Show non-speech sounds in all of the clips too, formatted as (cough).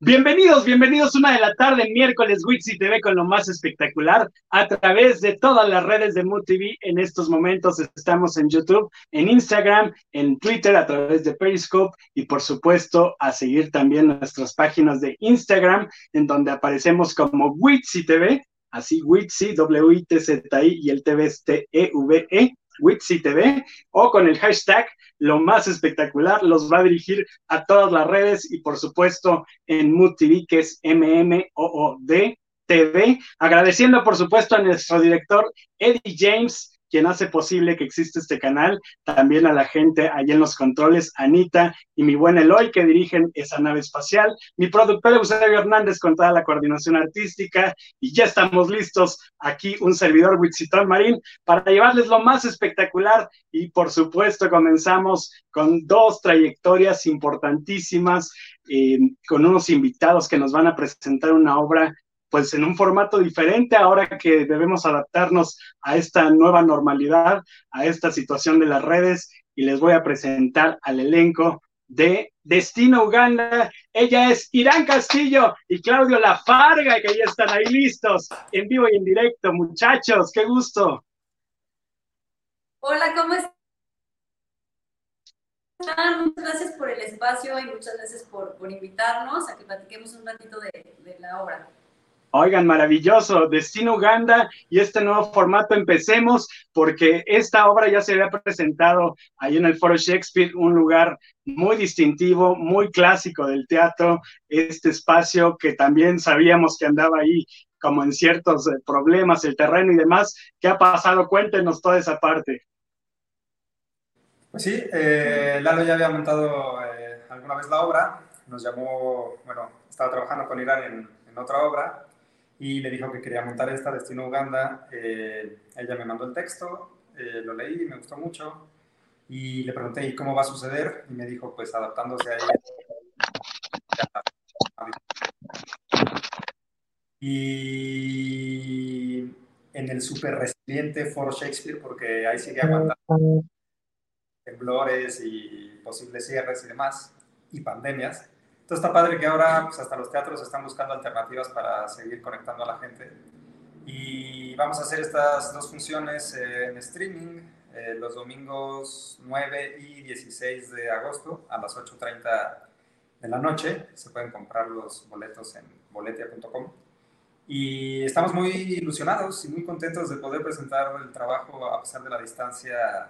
Bienvenidos, bienvenidos una de la tarde, miércoles, Wixi TV con lo más espectacular a través de todas las redes de MUTV. En estos momentos estamos en YouTube, en Instagram, en Twitter, a través de Periscope y por supuesto a seguir también nuestras páginas de Instagram en donde aparecemos como Wixi TV, así Wixi, W-I-T-Z-I y el TV es T-E-V-E. Wixi TV o con el hashtag lo más espectacular, los va a dirigir a todas las redes y por supuesto en Mood que es M-M-O-O-D TV. Agradeciendo por supuesto a nuestro director Eddie James, quien hace posible que exista este canal, también a la gente allí en los controles, Anita y mi buen Eloy, que dirigen esa nave espacial, mi productor Eusebio Hernández con toda la coordinación artística, y ya estamos listos aquí, un servidor Wixitón Marín, para llevarles lo más espectacular, y por supuesto comenzamos con dos trayectorias importantísimas, eh, con unos invitados que nos van a presentar una obra pues en un formato diferente ahora que debemos adaptarnos a esta nueva normalidad, a esta situación de las redes y les voy a presentar al elenco de Destino Uganda. Ella es Irán Castillo y Claudio Lafarga, que ya están ahí listos, en vivo y en directo. Muchachos, qué gusto. Hola, ¿cómo están? Muchas gracias por el espacio y muchas gracias por, invitarnos a que platiquemos un ratito de la obra. Oigan, maravilloso, Destino Uganda y este nuevo formato, empecemos porque esta obra ya se había presentado ahí en el Foro Shakespeare, un lugar muy distintivo, muy clásico del teatro, este espacio que también sabíamos que andaba ahí como en ciertos eh, problemas, el terreno y demás. ¿Qué ha pasado? Cuéntenos toda esa parte. Pues sí, eh, Lalo ya había montado eh, alguna vez la obra, nos llamó, bueno, estaba trabajando con Irán en, en otra obra y le dijo que quería montar esta Destino Uganda. Eh, ella me mandó el texto, eh, lo leí, me gustó mucho y le pregunté, ¿y cómo va a suceder? Y me dijo, pues adaptándose a ella. Y en el súper resiliente Foro Shakespeare, porque ahí sigue aguantando temblores y posibles cierres y demás, y pandemias entonces está padre que ahora pues, hasta los teatros están buscando alternativas para seguir conectando a la gente. Y vamos a hacer estas dos funciones en streaming eh, los domingos 9 y 16 de agosto a las 8.30 de la noche. Se pueden comprar los boletos en boletia.com. Y estamos muy ilusionados y muy contentos de poder presentar el trabajo a pesar de la distancia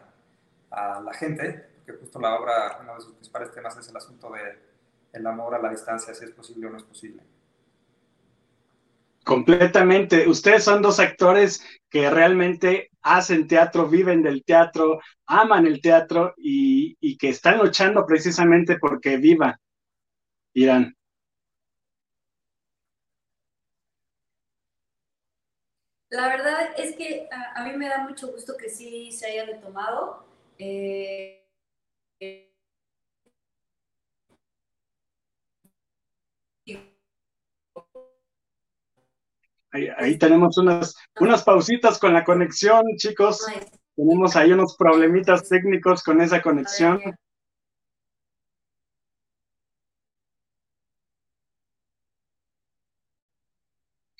a la gente, porque justo la obra, uno de sus principales temas es el asunto de el amor a la distancia, si es posible o no es posible. Completamente. Ustedes son dos actores que realmente hacen teatro, viven del teatro, aman el teatro y, que están luchando precisamente porque viva Irán. La verdad es que a, mí me da mucho gusto que sí se haya retomado. Eh, Ahí, tenemos unas, unas pausitas con la conexión, chicos. Tenemos ahí unos problemitas técnicos con esa conexión.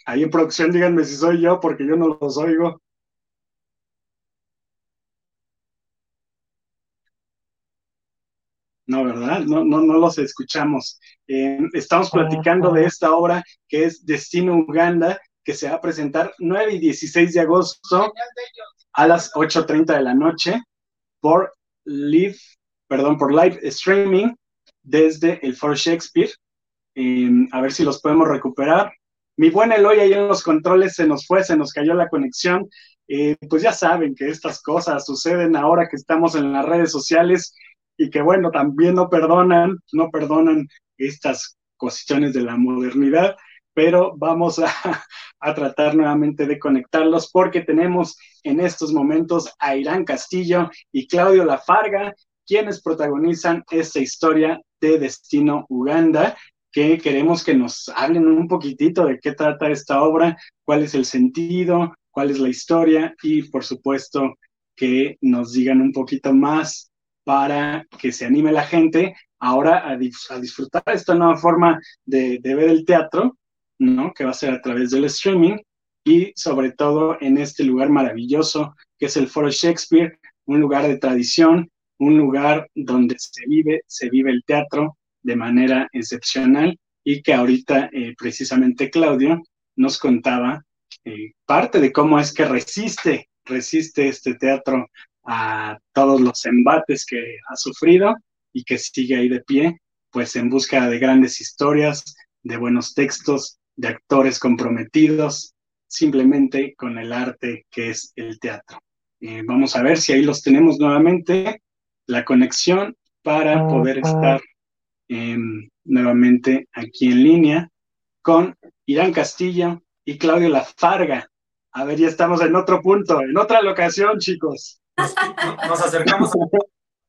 Ahí en producción díganme si soy yo, porque yo no los oigo. No, ¿verdad? No, no, no los escuchamos. Eh, estamos platicando de esta obra que es Destino Uganda, que se va a presentar 9 y 16 de agosto a las 8.30 de la noche por live, perdón, por live streaming desde el Foro Shakespeare. Em, a ver si los podemos recuperar. Mi buen Eloy ahí en los controles se nos fue, se nos cayó la conexión. Eh, pues ya saben que estas cosas suceden ahora que estamos en las redes sociales y que bueno, también no perdonan, no perdonan estas cuestiones de la modernidad pero vamos (laughs) a, tratar nuevamente de conectarlos porque tenemos en estos momentos a Irán Castillo y Claudio Lafarga, quienes protagonizan esta historia de Destino Uganda, que queremos que nos hablen un poquitito de qué trata esta obra, cuál es el sentido, cuál es la historia y por supuesto que nos digan un poquito más para que se anime la gente ahora a, disfrutar esta nueva forma de, ver el teatro, ¿no? Que va a ser a través del streaming y sobre todo en este lugar maravilloso que es el Foro Shakespeare, un lugar de tradición, un lugar donde se vive, se vive el teatro de manera excepcional y que ahorita eh, precisamente Claudio nos contaba eh, parte de cómo es que resiste, resiste este teatro a todos los embates que ha sufrido y que sigue ahí de pie, pues en busca de grandes historias, de buenos textos, de actores comprometidos, simplemente con el arte que es el teatro. Eh, vamos a ver si ahí los tenemos nuevamente, la conexión para poder estar em, nuevamente aquí en línea con Irán Castillo y Claudio Lafarga. A ver, ya estamos en otro punto, en otra locación, chicos. Nos, acercamos a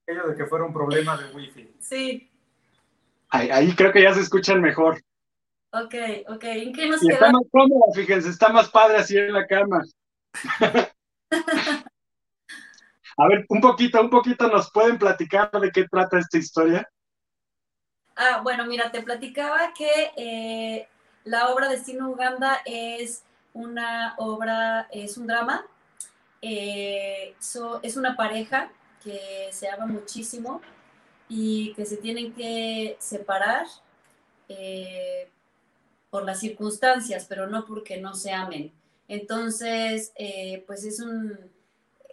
aquello de que fuera un problema de wifi. Sí. Ahí, creo que ya se escuchan mejor. Ok, ok. ¿En qué nos y Está más cómodo, fíjense, está más padre así en la cama. (laughs) A ver, un poquito, un poquito nos pueden platicar de qué trata esta historia. Ah, bueno, mira, te platicaba que eh, la obra Destino Uganda es una obra, es un drama, eh, es una pareja que se ama muchísimo y que se tienen que separar eh, por las circunstancias, pero no porque no se amen. Entonces, pues es un,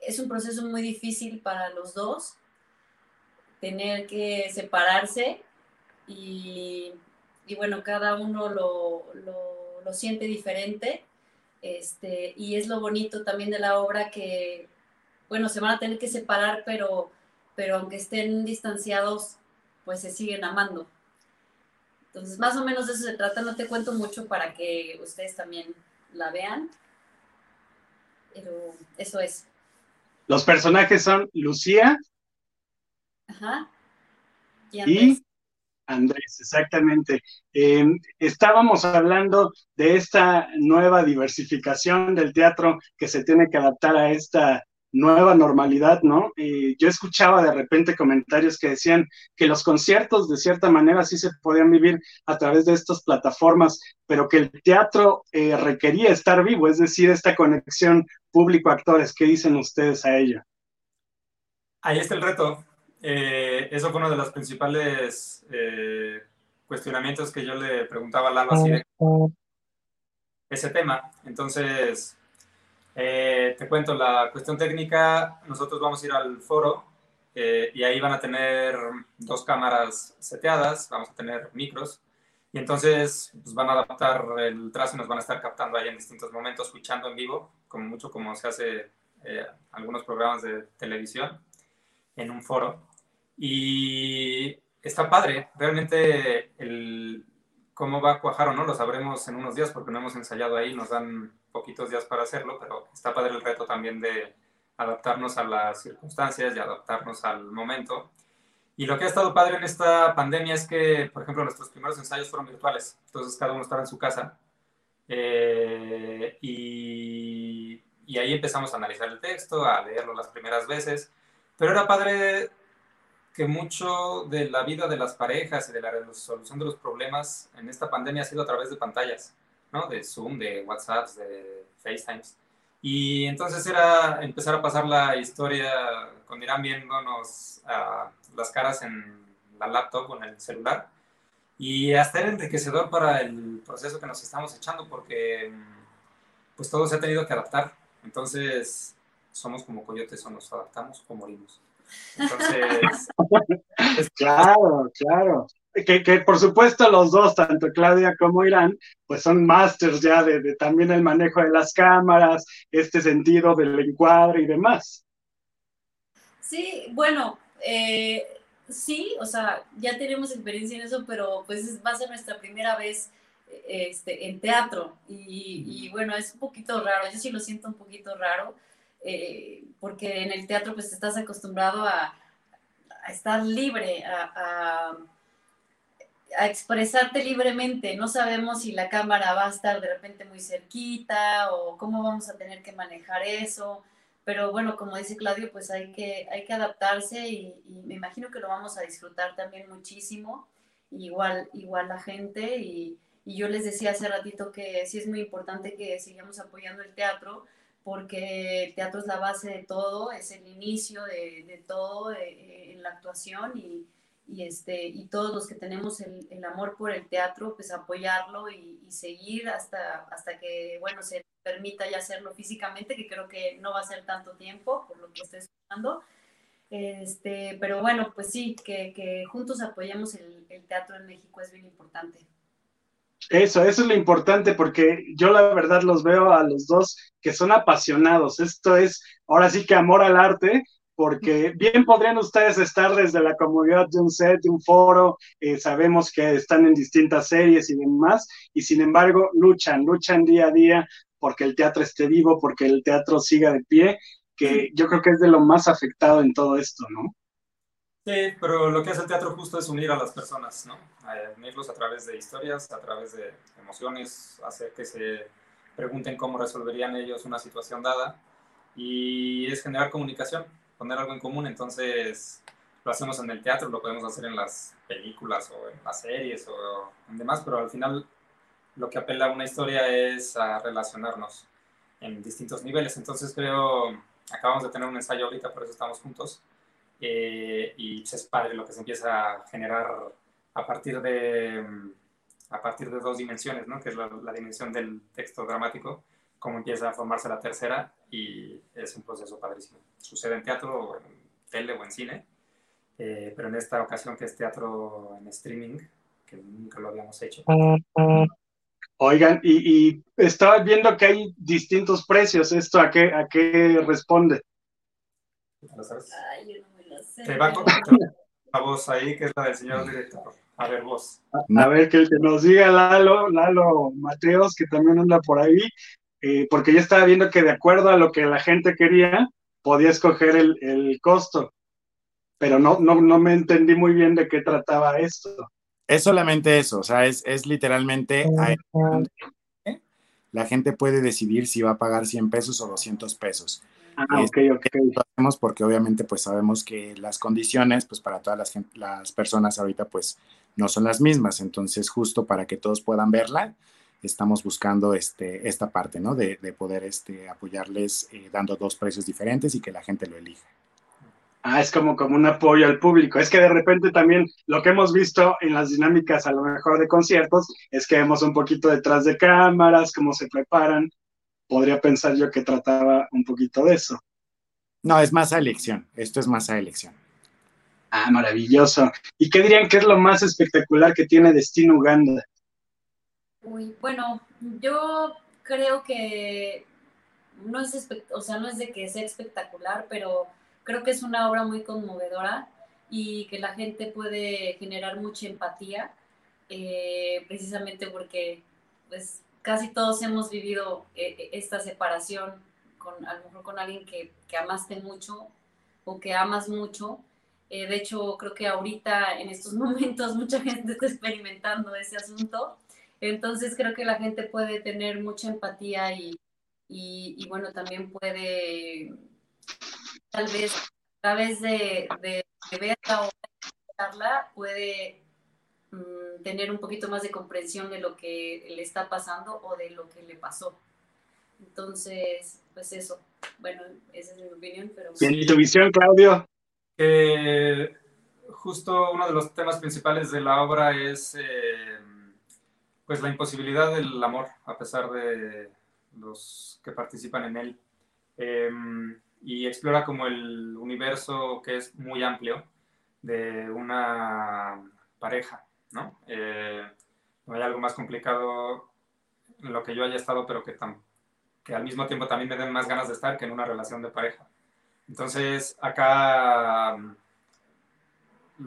es un proceso muy difícil para los dos, tener que separarse y, bueno, cada uno lo, siente diferente. Este, y es lo bonito también de la obra que, bueno, se van a tener que separar, pero, pero aunque estén distanciados, pues se siguen amando. Entonces, más o menos de eso se trata. No te cuento mucho para que ustedes también la vean, pero eso es. Los personajes son Lucía y, Andrés. exactamente. Em, estábamos hablando de esta nueva diversificación del teatro que se tiene que adaptar a esta nueva normalidad, ¿no? yo escuchaba de repente comentarios que decían que los conciertos de cierta manera sí se podían vivir a través de estas plataformas, pero que el teatro eh, requería estar vivo, es decir, esta conexión público-actores. ¿Qué dicen ustedes a ello? Ahí está el reto. Eh, eso fue uno de los principales eh, cuestionamientos que yo le preguntaba a Lalo así de ese tema. Entonces, eh, te cuento la cuestión técnica. Nosotros vamos a ir al foro eh, y ahí van a tener dos cámaras seteadas, vamos a tener micros. Y entonces pues, van a adaptar el trazo y nos van a estar captando ahí en distintos momentos, escuchando en vivo, como mucho como se hace eh, algunos programas de televisión en un foro. Y está padre, realmente el, cómo va a cuajar o no lo sabremos en unos días porque no hemos ensayado ahí, nos dan poquitos días para hacerlo, pero está padre el reto también de adaptarnos a las circunstancias y adaptarnos al momento. Y lo que ha estado padre en esta pandemia es que, por ejemplo, nuestros primeros ensayos fueron virtuales, entonces cada uno estaba en su casa. Eh, y, y, ahí empezamos a analizar el texto, a leerlo las primeras veces, pero era padre que mucho de la vida de las parejas y de la resolución de los problemas en esta pandemia ha sido a través de pantallas. De Zoom, de WhatsApp, de FaceTimes. Y entonces era empezar a pasar la historia con Irán viéndonos las caras en la laptop o en el celular. Y hasta era enriquecedor para el proceso que nos estamos echando porque pues todo se ha tenido que adaptar. Entonces somos como coyotes o nos adaptamos o morimos. Entonces... (laughs) claro, claro que, por supuesto los dos, tanto Claudia como Irán, pues son masters ya de, también el manejo de las cámaras, este sentido del encuadre y demás. Sí, bueno, eh, sí, o sea, ya tenemos experiencia en eso, pero pues va a ser nuestra primera vez este, en teatro y, bueno, es un poquito raro, yo sí lo siento un poquito raro, eh, porque en el teatro pues estás acostumbrado a, estar libre, a a expresarte libremente. No sabemos si la cámara va a estar de repente muy cerquita o cómo vamos a tener que manejar eso. pero bueno, como dice Claudio, pues hay que, hay que adaptarse y, me imagino que lo vamos a disfrutar también muchísimo, igual, igual la gente y, y yo les decía hace ratito que sí es muy importante que sigamos apoyando el teatro, porque el teatro es la base de todo, es el inicio de, de todo eh, en la actuación y, y, este, y todos los que tenemos el, el amor por el teatro, pues apoyarlo y, y, seguir hasta, hasta que, bueno, se permita ya hacerlo físicamente, que creo que no va a ser tanto tiempo, por lo que estoy escuchando. Este, pero bueno, pues sí, que, que juntos apoyemos el, el teatro en México es bien importante. Eso, eso es lo importante porque yo la verdad los veo a los dos que son apasionados. Esto es ahora sí que amor al arte, porque bien podrían ustedes estar desde la comodidad de un set, de un foro, eh, sabemos que están en distintas series y demás, y sin embargo luchan, luchan día a día porque el teatro esté vivo, porque el teatro siga de pie, que yo creo que es de lo más afectado en todo esto, ¿no? Sí, pero lo que hace el teatro justo es unir a las personas, ¿no? unirlos a través de historias, a través de emociones, hacer que se pregunten cómo resolverían ellos una situación dada y es generar comunicación, poner algo en común. Entonces, lo hacemos en el teatro, lo podemos hacer en las películas o en las series o en demás, pero al final lo que apela a una historia es a relacionarnos en distintos niveles. Entonces, creo, acabamos de tener un ensayo ahorita, por eso estamos juntos eh, y es padre lo que se empieza a generar a partir de, mm, a partir de dos dimensiones, ¿no? que es la, dimensión del texto dramático, cómo empieza a formarse la tercera y es un proceso padrísimo. Sucede en teatro, o en tele o en cine, eh, pero en esta ocasión que es teatro en streaming, que nunca lo habíamos hecho. Oigan, y, y estaba viendo que hay distintos precios, ¿esto a qué, a qué responde? Ay, yo no te va a la voz ahí, que es la del señor director. A ver, vos. A ver, que, que nos diga Lalo, Lalo Mateos, que también anda por ahí, eh, porque yo estaba viendo que de acuerdo a lo que la gente quería, podía escoger el, el costo, pero no, no, no me entendí muy bien de qué trataba esto. Es solamente eso, o sea, es, es literalmente la gente puede decidir si va a pagar 100 pesos o 200 pesos. Ah, ok, ok. Lo hacemos porque obviamente pues sabemos que las condiciones pues para todas las, las personas ahorita pues no son las mismas, entonces justo para que todos puedan verla, estamos buscando este, esta parte, ¿no? De, de poder este, apoyarles eh, dando dos precios diferentes y que la gente lo elija. Ah, es como, como un apoyo al público. Es que de repente también lo que hemos visto en las dinámicas a lo mejor de conciertos es que vemos un poquito detrás de cámaras, cómo se preparan, podría pensar yo que trataba un poquito de eso. No, es más a elección. Esto es más a elección. Ah, maravilloso. ¿Y qué dirían que es lo más espectacular que tiene Destino Uganda? Uy, bueno, yo creo que no es, o sea, no es de que sea espectacular, pero creo que es una obra muy conmovedora y que la gente puede generar mucha empatía, eh, precisamente porque pues casi todos hemos vivido eh, eh, esta separación con a lo mejor con alguien que, que amaste mucho o que amas mucho. Eh, de hecho, creo que ahorita en estos (laughs) momentos mucha gente está experimentando ese asunto. Entonces creo que la gente puede tener mucha empatía y, y, bueno, también puede tal vez a través de, de, de verla o de puede Mm, tener un poquito más de comprensión de lo que le está pasando o de lo que le pasó. Entonces, pues eso. Bueno, esa es mi opinión, pero... ¿Y tu visión, Claudio? justo uno de los temas principales de la obra es eh, pues la imposibilidad del amor, a pesar de los que participan en él. Em, y explora como el universo que es muy amplio de una pareja ¿no? Eh, no hay algo más complicado en lo que yo haya estado, pero que, que al mismo tiempo también me den más ganas de estar que en una relación de pareja. Entonces, acá mm,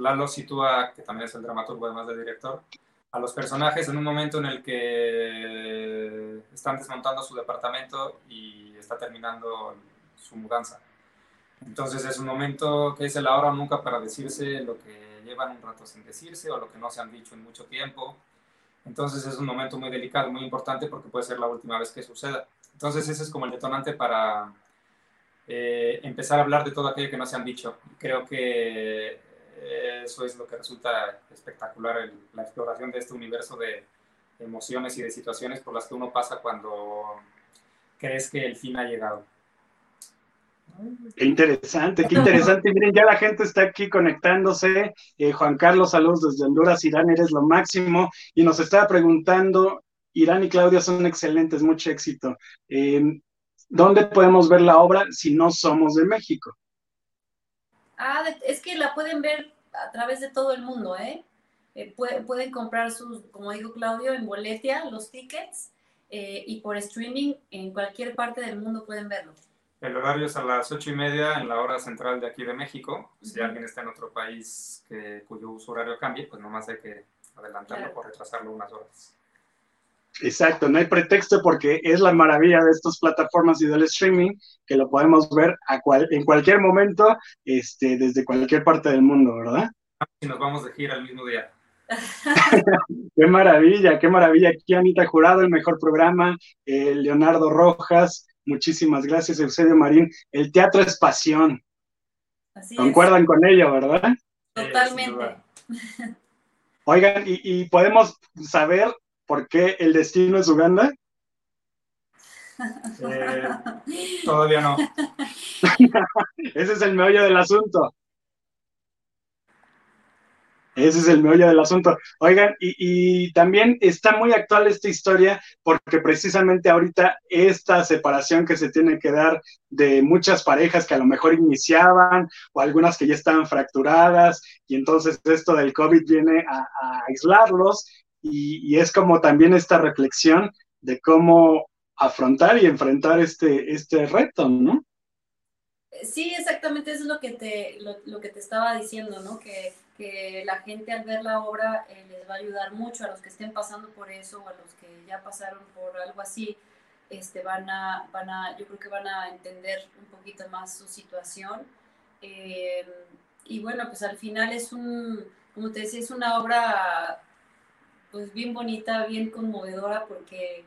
Lalo sitúa, que también es el dramaturgo además de director, a los personajes en un momento en el que están desmontando su departamento y está terminando su mudanza. Entonces es un momento que es el ahora o nunca para decirse lo que llevan un rato sin decirse o lo que no se han dicho en mucho tiempo. Entonces es un momento muy delicado, muy importante porque puede ser la última vez que suceda. Entonces ese es como el detonante para eh, empezar a hablar de todo aquello que no se han dicho. Creo que eso es lo que resulta espectacular, la exploración de este universo de emociones y de situaciones por las que uno pasa cuando crees que el fin ha llegado. Qué interesante, qué interesante. (laughs) Miren, ya la gente está aquí conectándose. Eh, Juan Carlos, saludos desde Honduras. Irán, eres lo máximo. Y nos estaba preguntando, Irán y Claudia son excelentes, mucho éxito. Eh, ¿Dónde podemos ver la obra si no somos de México? Ah, es que la pueden ver a través de todo el mundo, ¿eh? eh pueden comprar sus, como dijo Claudio, en Boletia, los tickets, y por streaming en cualquier parte del mundo pueden verlo. El horario es a las ocho y media en la hora central de aquí de México. Si alguien está en otro país que, cuyo uso horario cambie, pues nomás hay que adelantarlo o retrasarlo unas horas. Exacto, no hay pretexto porque es la maravilla de estas plataformas y del streaming que lo podemos ver a en cualquier momento, este, desde cualquier parte del mundo, ¿verdad? Y nos vamos de gira el mismo día. (laughs) qué maravilla, qué maravilla. Aquí Anita Jurado, el mejor programa, eh, Leonardo Rojas, Muchísimas gracias, Eusebio Marín. El teatro es pasión. Concuerdan con ello, ¿verdad? Totalmente. Oigan, ¿y, podemos saber por qué el destino es Uganda? Eh, todavía no. (laughs) Ese es el meollo del asunto. Ese es el meollo del asunto. Oigan, y, también está muy actual esta historia porque precisamente ahorita esta separación que se tiene que dar de muchas parejas que a lo mejor iniciaban o algunas que ya estaban fracturadas y entonces esto del COVID viene a, aislarlos y, es como también esta reflexión de cómo afrontar y enfrentar este, este reto, ¿no? Sí, exactamente, eso es lo que te, lo que te estaba diciendo, ¿no? Que que la gente al ver la obra eh, les va a ayudar mucho a los que estén pasando por eso o a los que ya pasaron por algo así, este, van, a, van a, yo creo que van a entender un poquito más su situación. Eh, y bueno, pues al final es un, como te decía, es una obra pues bien bonita, bien conmovedora porque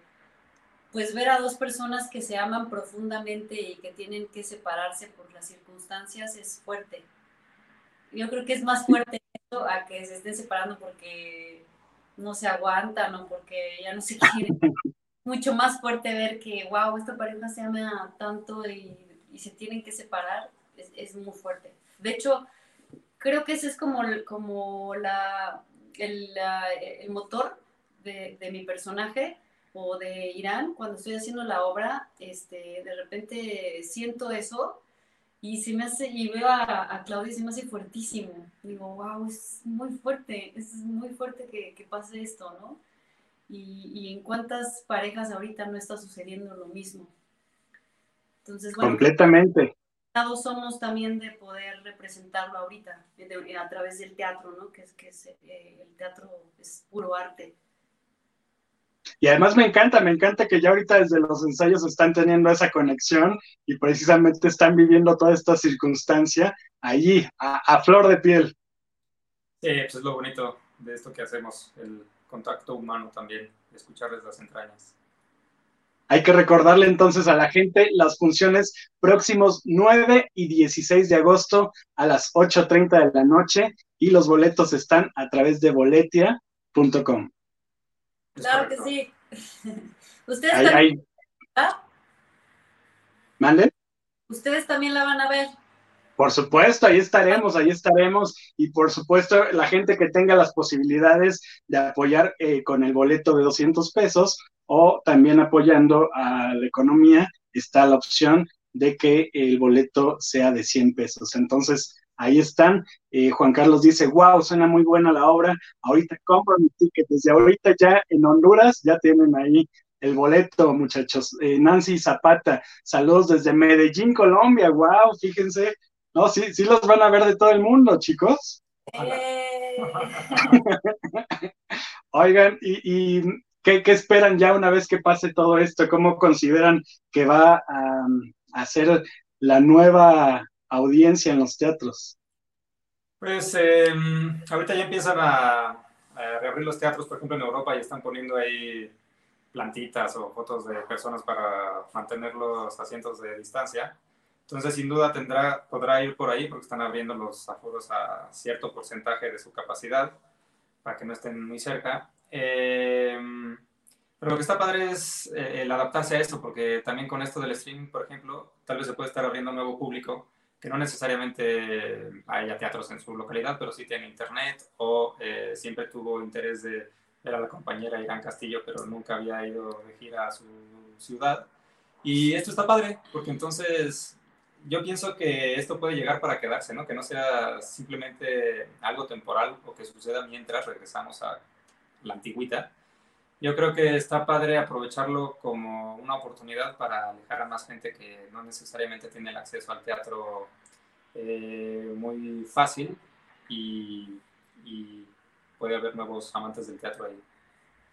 pues ver a dos personas que se aman profundamente y que tienen que separarse por las circunstancias es fuerte. Yo creo que es más fuerte a que se estén separando porque no se aguantan o porque ya no se (laughs) quieren. Mucho más fuerte ver que, wow, esta pareja se ama tanto y, se tienen que separar, es, muy fuerte. De hecho, creo que ese es como, como la, el, el motor de, de, mi personaje o de Irán. Cuando estoy haciendo la obra, este, de repente siento eso y se me hace, y veo a, Claudia y se me hace fuertísimo. Digo, wow, es muy fuerte, es muy fuerte que, que pase esto, ¿no? Y, y, en cuántas parejas ahorita no está sucediendo lo mismo. Entonces, bueno, completamente. Todos somos también de poder representarlo ahorita a través del teatro, ¿no? Que es que es, eh, el teatro es puro arte. Y además me encanta, me encanta que ya ahorita desde los ensayos están teniendo esa conexión y precisamente están viviendo toda esta circunstancia allí, a, flor de piel. Sí, pues es lo bonito de esto que hacemos, el contacto humano también, escucharles las entrañas. Hay que recordarle entonces a la gente las funciones próximos 9 y 16 de agosto a las 8.30 de la noche y los boletos están a través de boletia.com. Claro que sí. (laughs) Ustedes también. ¿Manden? Ustedes también la van a ver. Por supuesto, ahí estaremos, ahí estaremos. Y por supuesto, la gente que tenga las posibilidades de apoyar eh, con el boleto de 200 pesos o también apoyando a la economía, está la opción de que el boleto sea de 100 pesos. Entonces, ahí están. Eh, Juan Carlos dice, wow, suena muy buena la obra, ahorita compro mi ticket, desde ahorita ya en Honduras ya tienen ahí el boleto, muchachos. Eh, Nancy Zapata, saludos desde Medellín, Colombia, wow, fíjense, no, sí, sí los van a ver de todo el mundo, chicos. (laughs) Oigan, y, ¿qué, esperan ya una vez que pase todo esto? ¿Cómo consideran que va a, a ser la nueva audiencia en los teatros? Pues em, ahorita ya empiezan a, reabrir los teatros, por ejemplo en Europa, y están poniendo ahí plantitas o fotos de personas para mantener los asientos de distancia. Entonces, sin duda tendrá, podrá ir por ahí porque están abriendo los aforos a cierto porcentaje de su capacidad para que no estén muy cerca. Eh, pero lo que está padre es eh, el adaptarse a eso, porque también con esto del streaming, por ejemplo, tal vez se puede estar abriendo un nuevo público que no necesariamente haya teatros en su localidad, pero sí tiene internet o eh, siempre tuvo interés de ver a la compañera Irán Castillo, pero nunca había ido de gira a su ciudad. Y esto está padre, porque entonces yo pienso que esto puede llegar para quedarse, ¿no? Que no sea simplemente algo temporal o que suceda mientras regresamos a la antigüita, yo creo que está padre aprovecharlo como una oportunidad para alejar a más gente que no necesariamente tiene el acceso al teatro eh, muy fácil y, puede haber nuevos amantes del teatro ahí.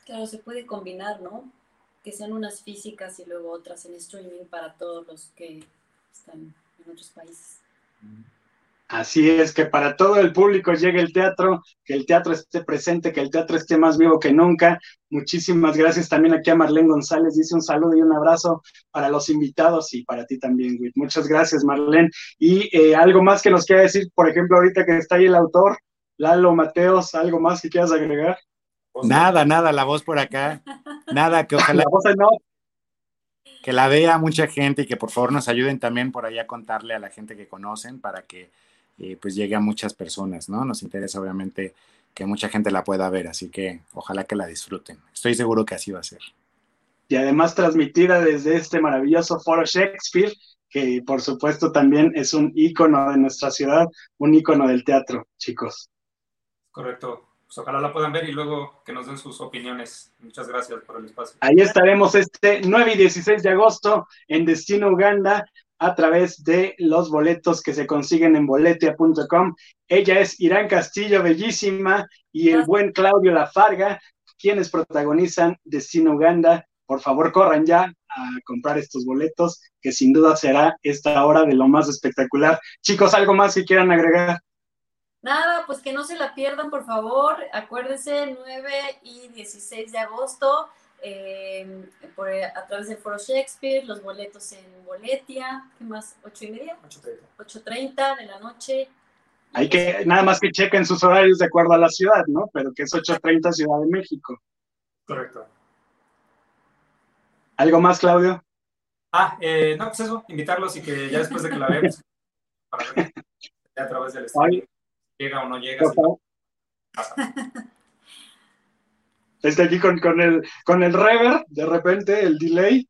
Claro, se puede combinar, ¿no? Que sean unas físicas y luego otras en streaming para todos los que están en otros países. Así es, que para todo el público llegue el teatro, que el teatro esté presente, que el teatro esté más vivo que nunca. Muchísimas gracias también aquí a Marlene González, dice un saludo y un abrazo para los invitados y para ti también, Witt. Muchas gracias, Marlene. Y eh, algo más que nos quiera decir, por ejemplo, ahorita que está ahí el autor, Lalo Mateos, ¿algo más que quieras agregar? Nada, nada, la voz por acá. Nada, que (laughs) ojalá. la voz no. Que la vea mucha gente y que por favor nos ayuden también por ahí a contarle a la gente que conocen para que y pues llegue a muchas personas, ¿no? Nos interesa obviamente que mucha gente la pueda ver, así que ojalá que la disfruten. Estoy seguro que así va a ser. Y además transmitida desde este maravilloso foro Shakespeare, que por supuesto también es un ícono de nuestra ciudad, un ícono del teatro, chicos. Correcto. Pues ojalá la puedan ver y luego que nos den sus opiniones. Muchas gracias por el espacio. Ahí estaremos este 9 y 16 de agosto en Destino Uganda a través de los boletos que se consiguen en boletia.com. Ella es Irán Castillo, bellísima, y el buen Claudio Lafarga, quienes protagonizan Destino Uganda. Por favor, corran ya a comprar estos boletos, que sin duda será esta hora de lo más espectacular. Chicos, ¿algo más que quieran agregar? Nada, pues que no se la pierdan, por favor. Acuérdense, 9 y 16 de agosto eh, por, a través del Foro Shakespeare, los boletos en Boletia, ¿qué más? ¿Ocho y media? 8.30 de la noche. Hay que, nada más que chequen sus horarios de acuerdo a la ciudad, ¿no? Pero que es 8.30 Ciudad de México. Correcto. ¿Algo más, Claudio? Ah, eh, no, pues eso, invitarlos y que ya después de que la veamos, para ver (laughs) a través del streaming, llega o no llega. Es que aquí con, con, el, con el reverb, de repente, el delay.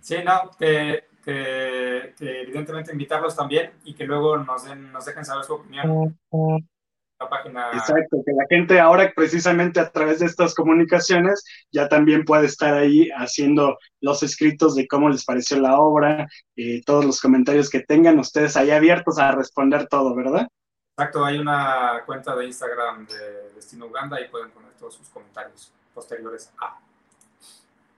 Sí, no, que, evidentemente invitarlos también y que luego nos, den, nos dejen saber su opinión. La página. Exacto, que la gente ahora precisamente a través de estas comunicaciones ya también puede estar ahí haciendo los escritos de cómo les pareció la obra, y todos los comentarios que tengan ustedes ahí abiertos a responder todo, ¿verdad? Exacto, hay una cuenta de Instagram de Destino Uganda y pueden poner todos sus comentarios posteriores a.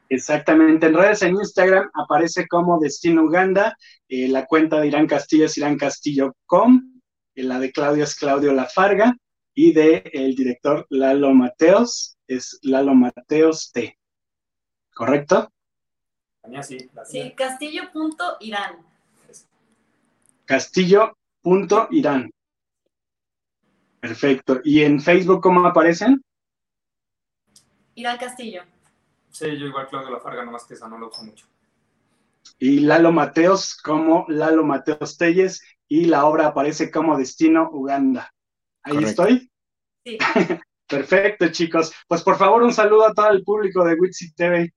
Exactamente, en redes en Instagram aparece como Destino Uganda, eh, la cuenta de Irán Castillo es irancastillo.com, eh, la de Claudio es Claudio Lafarga y de el director Lalo Mateos es Lalo Mateos T. ¿Correcto? Sí, sí castillo.irán. Castillo.irán. Perfecto. ¿Y en Facebook cómo aparecen? Irán Castillo. Sí, yo igual Claudio Lafarga, nomás que esa no lo uso mucho. Y Lalo Mateos como Lalo Mateos Telles y la obra aparece como Destino Uganda. ¿Ahí estoy? Sí. (laughs) Perfecto, chicos. Pues por favor, un saludo a todo el público de Witsi TV.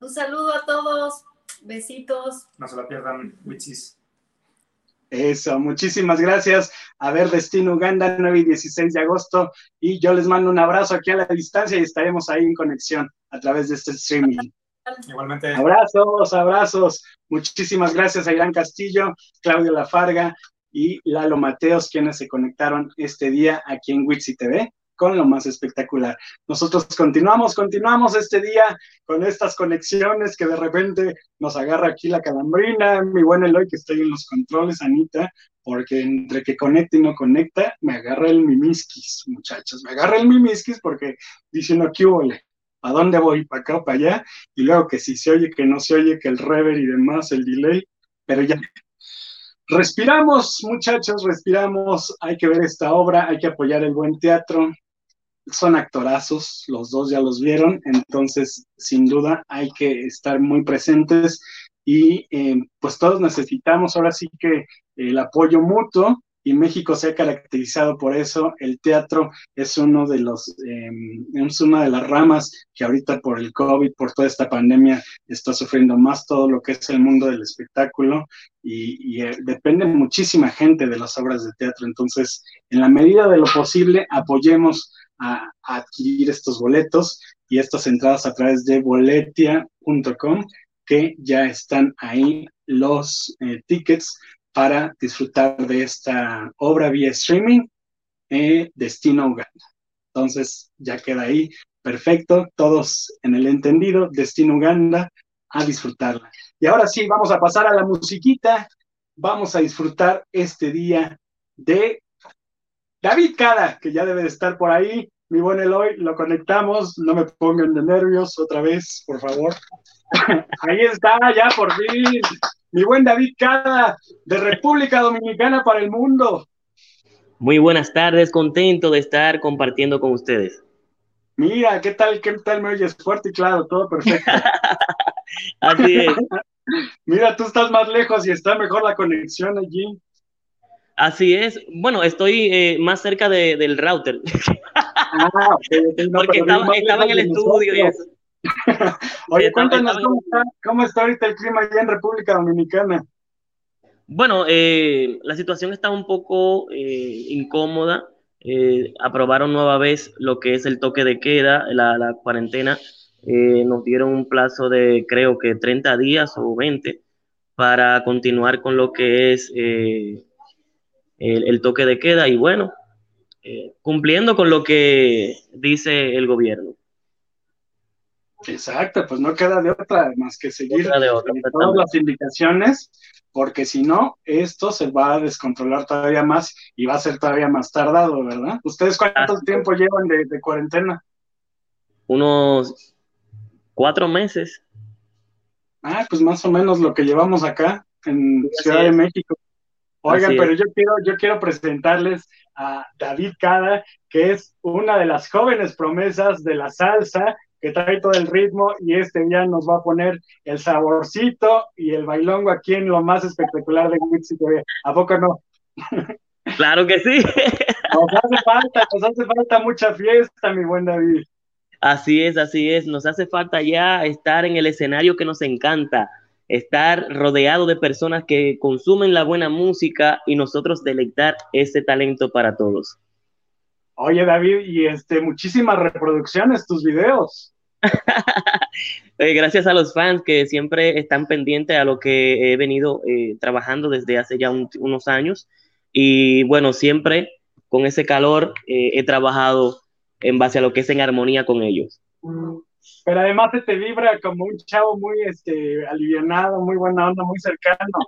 Un saludo a todos. Besitos. No se la pierdan, Witsis. Eso, muchísimas gracias. A ver, Destino Uganda, 9 y 16 de agosto. Y yo les mando un abrazo aquí a la distancia y estaremos ahí en conexión a través de este streaming. Igualmente. Abrazos, abrazos. Muchísimas gracias a Irán Castillo, Claudio Lafarga y Lalo Mateos, quienes se conectaron este día aquí en Witsi TV con lo más espectacular. Nosotros continuamos, continuamos este día con estas conexiones que de repente nos agarra aquí la calambrina, mi buen Eloy que estoy en los controles, Anita, porque entre que conecta y no conecta, me agarra el mimiskis, muchachos, me agarra el mimiskis porque diciendo que hubo, ¿a dónde voy? ¿Para acá o para allá? Y luego que si se oye, que no se oye, que el rever y demás, el delay, pero ya. Respiramos, muchachos, respiramos. Hay que ver esta obra, hay que apoyar el buen teatro. Son actorazos, los dos ya los vieron, entonces sin duda hay que estar muy presentes y eh, pues todos necesitamos ahora sí que el apoyo mutuo y México se ha caracterizado por eso. El teatro es uno de los, em, es una de las ramas que ahorita por el COVID, por toda esta pandemia, está sufriendo más todo lo que es el mundo del espectáculo y, eh, depende muchísima gente de las obras de teatro. Entonces, en la medida de lo posible, apoyemos a, adquirir estos boletos y estas entradas a través de boletia.com que ya están ahí los eh, tickets para disfrutar de esta obra vía streaming, eh, Destino Uganda. Entonces, ya queda ahí, perfecto, todos en el entendido, Destino Uganda, a disfrutarla. Y ahora sí, vamos a pasar a la musiquita, vamos a disfrutar este día de David Cada, que ya debe de estar por ahí. Mi buen Eloy, lo conectamos, no me pongan de nervios otra vez, por favor. (laughs) ahí está, ya por fin mi buen David Cada, de República Dominicana para el mundo. Muy buenas tardes, contento de estar compartiendo con ustedes. Mira, ¿qué tal? ¿Qué tal me oyes? Fuerte y claro, todo perfecto. (laughs) Así es. (laughs) Mira, tú estás más lejos y está mejor la conexión allí. Así es. Bueno, estoy eh, más cerca del router. Ah, (laughs) Porque estaba, en el estudio y eso. (laughs) Oye, cuéntanos cómo está, ahorita el clima allá en República Dominicana. Bueno, eh, la situación está un poco eh, incómoda. Eh, aprobaron nueva vez lo que es el toque de queda, la, cuarentena. nos dieron un plazo de creo que 30 días o 20 para continuar con lo que es el, el, toque de queda y bueno, cumpliendo con lo que dice el gobierno. Exacto, pues no queda de otra más que seguir todas las indicaciones, porque si no, esto se va a descontrolar todavía más y va a ser todavía más tardado, ¿verdad? ¿Ustedes cuánto tiempo llevan de, cuarentena? Unos cuatro meses. Ah, pues más o menos lo que llevamos acá en Ciudad de México. Oigan, pero yo quiero, yo quiero presentarles a David Cada, que es una de las jóvenes promesas de la salsa que trae todo el ritmo y este día nos va a poner el saborcito y el bailongo aquí en lo más espectacular de Witsi TV. ¿A poco no? (laughs) Claro que sí. Nos hace falta, nos hace falta mucha fiesta, mi buen David. Así es, así es. Nos hace falta ya estar en el escenario que nos encanta, estar rodeado de personas que consumen la buena música y nosotros deleitar ese talento para todos. Oye, David, y este, muchísimas reproducciones tus videos. (laughs) gracias a los fans que siempre están pendientes a lo que he venido eh, trabajando desde hace ya unos años. Y bueno, siempre con ese calor eh, he trabajado en base a lo que es en armonía con ellos. Pero además se te vibra como un chavo muy este, alivianado, muy buena onda, muy cercano.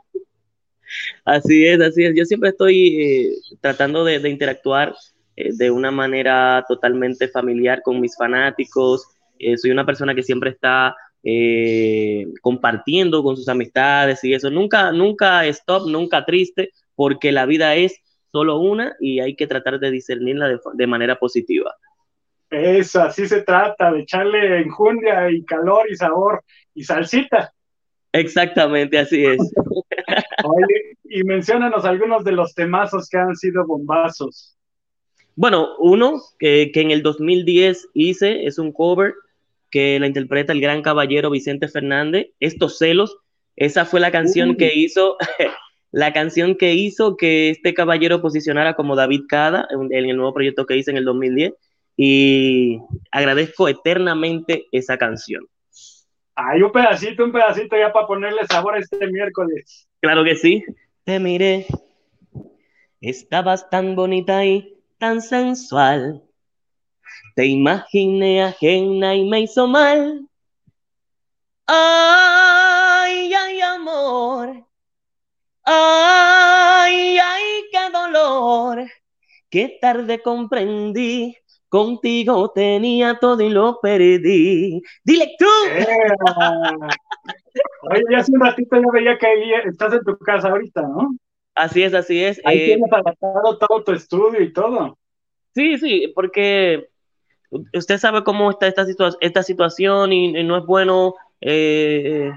Así es, así es. Yo siempre estoy eh, tratando de, de interactuar eh, de una manera totalmente familiar con mis fanáticos. Eh, soy una persona que siempre está eh, compartiendo con sus amistades y eso. Nunca, nunca stop, nunca triste, porque la vida es solo una y hay que tratar de discernirla de, manera positiva. Eso, así se trata, de echarle enjundia y calor y sabor y salsita. Exactamente, así es. (laughs) y menciónanos algunos de los temazos que han sido bombazos. Bueno, uno que, en el 2010 hice es un cover que la interpreta el gran caballero Vicente Fernández, Estos celos. Esa fue la canción que hizo, (laughs) la canción que hizo que este caballero posicionara como David Cada en, el nuevo proyecto que hice en el 2010. Y agradezco eternamente esa canción. Hay un pedacito, un pedacito ya para ponerle sabor a este miércoles. Claro que sí. Te miré, estabas tan bonita ahí tan sensual. Te imaginé ajena y me hizo mal. Ay, ay, amor. Ay, ay, qué dolor. Qué tarde comprendí. Contigo tenía todo y lo perdí. Dile tú. Oye, ya hace un ratito yo veía que ahí estás en tu casa ahorita, ¿no? Así es, así es. Ahí Eh, tienes adaptado todo tu estudio y todo. sí, sí, porque usted sabe cómo está esta, situa- esta situación y, y no es bueno eh,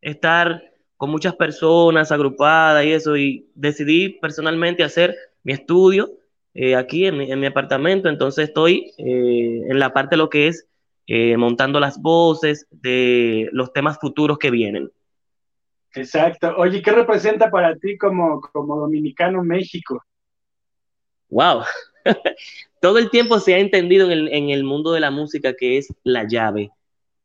estar con muchas personas agrupadas y eso. Y decidí personalmente hacer mi estudio eh, aquí en, mi- en mi apartamento. Entonces estoy eh, en la parte de lo que es eh, montando las voces de los temas futuros que vienen. Exacto. Oye, ¿qué representa para ti como, como dominicano México? Wow. (laughs) Todo el tiempo se ha entendido en el, en el mundo de la música que es la llave.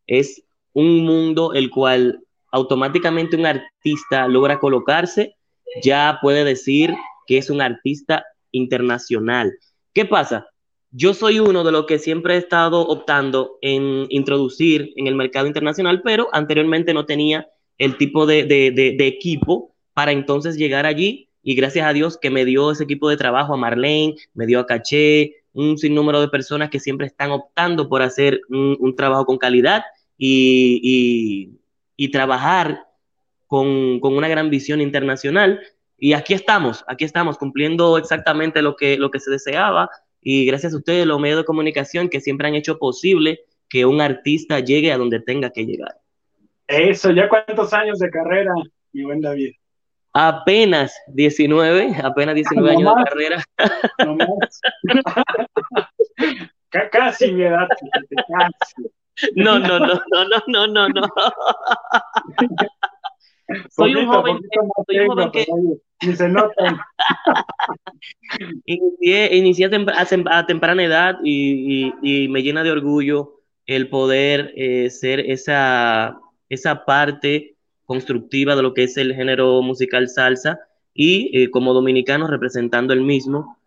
Es un mundo el cual automáticamente un artista logra colocarse, ya puede decir que es un artista internacional. ¿Qué pasa? Yo soy uno de los que siempre he estado optando en introducir en el mercado internacional, pero anteriormente no tenía el tipo de, de, equipo para entonces llegar allí y gracias a Dios que me dio ese equipo de trabajo a Marlene, me dio a Caché, un sinnúmero de personas que siempre están optando por hacer un, un trabajo con calidad y, y, y trabajar con, con, una gran visión internacional. Y aquí estamos, aquí estamos cumpliendo exactamente lo que, lo que se deseaba y gracias a ustedes, los medios de comunicación que siempre han hecho posible que un artista llegue a donde tenga que llegar. Eso, ¿ya cuántos años de carrera, mi buen David? Apenas 19, apenas 19 no años más. de carrera. No más. (laughs) casi mi edad, casi. No, no, no, no, no, no, no, no. (laughs) soy un joven, soy un joven que ni se notan. (laughs) inicié, inicié a, a, temprana edad y, y, y, me llena de orgullo el poder eh, ser esa, esa parte constructiva de lo que es el género musical salsa y eh, como dominicano representando el mismo.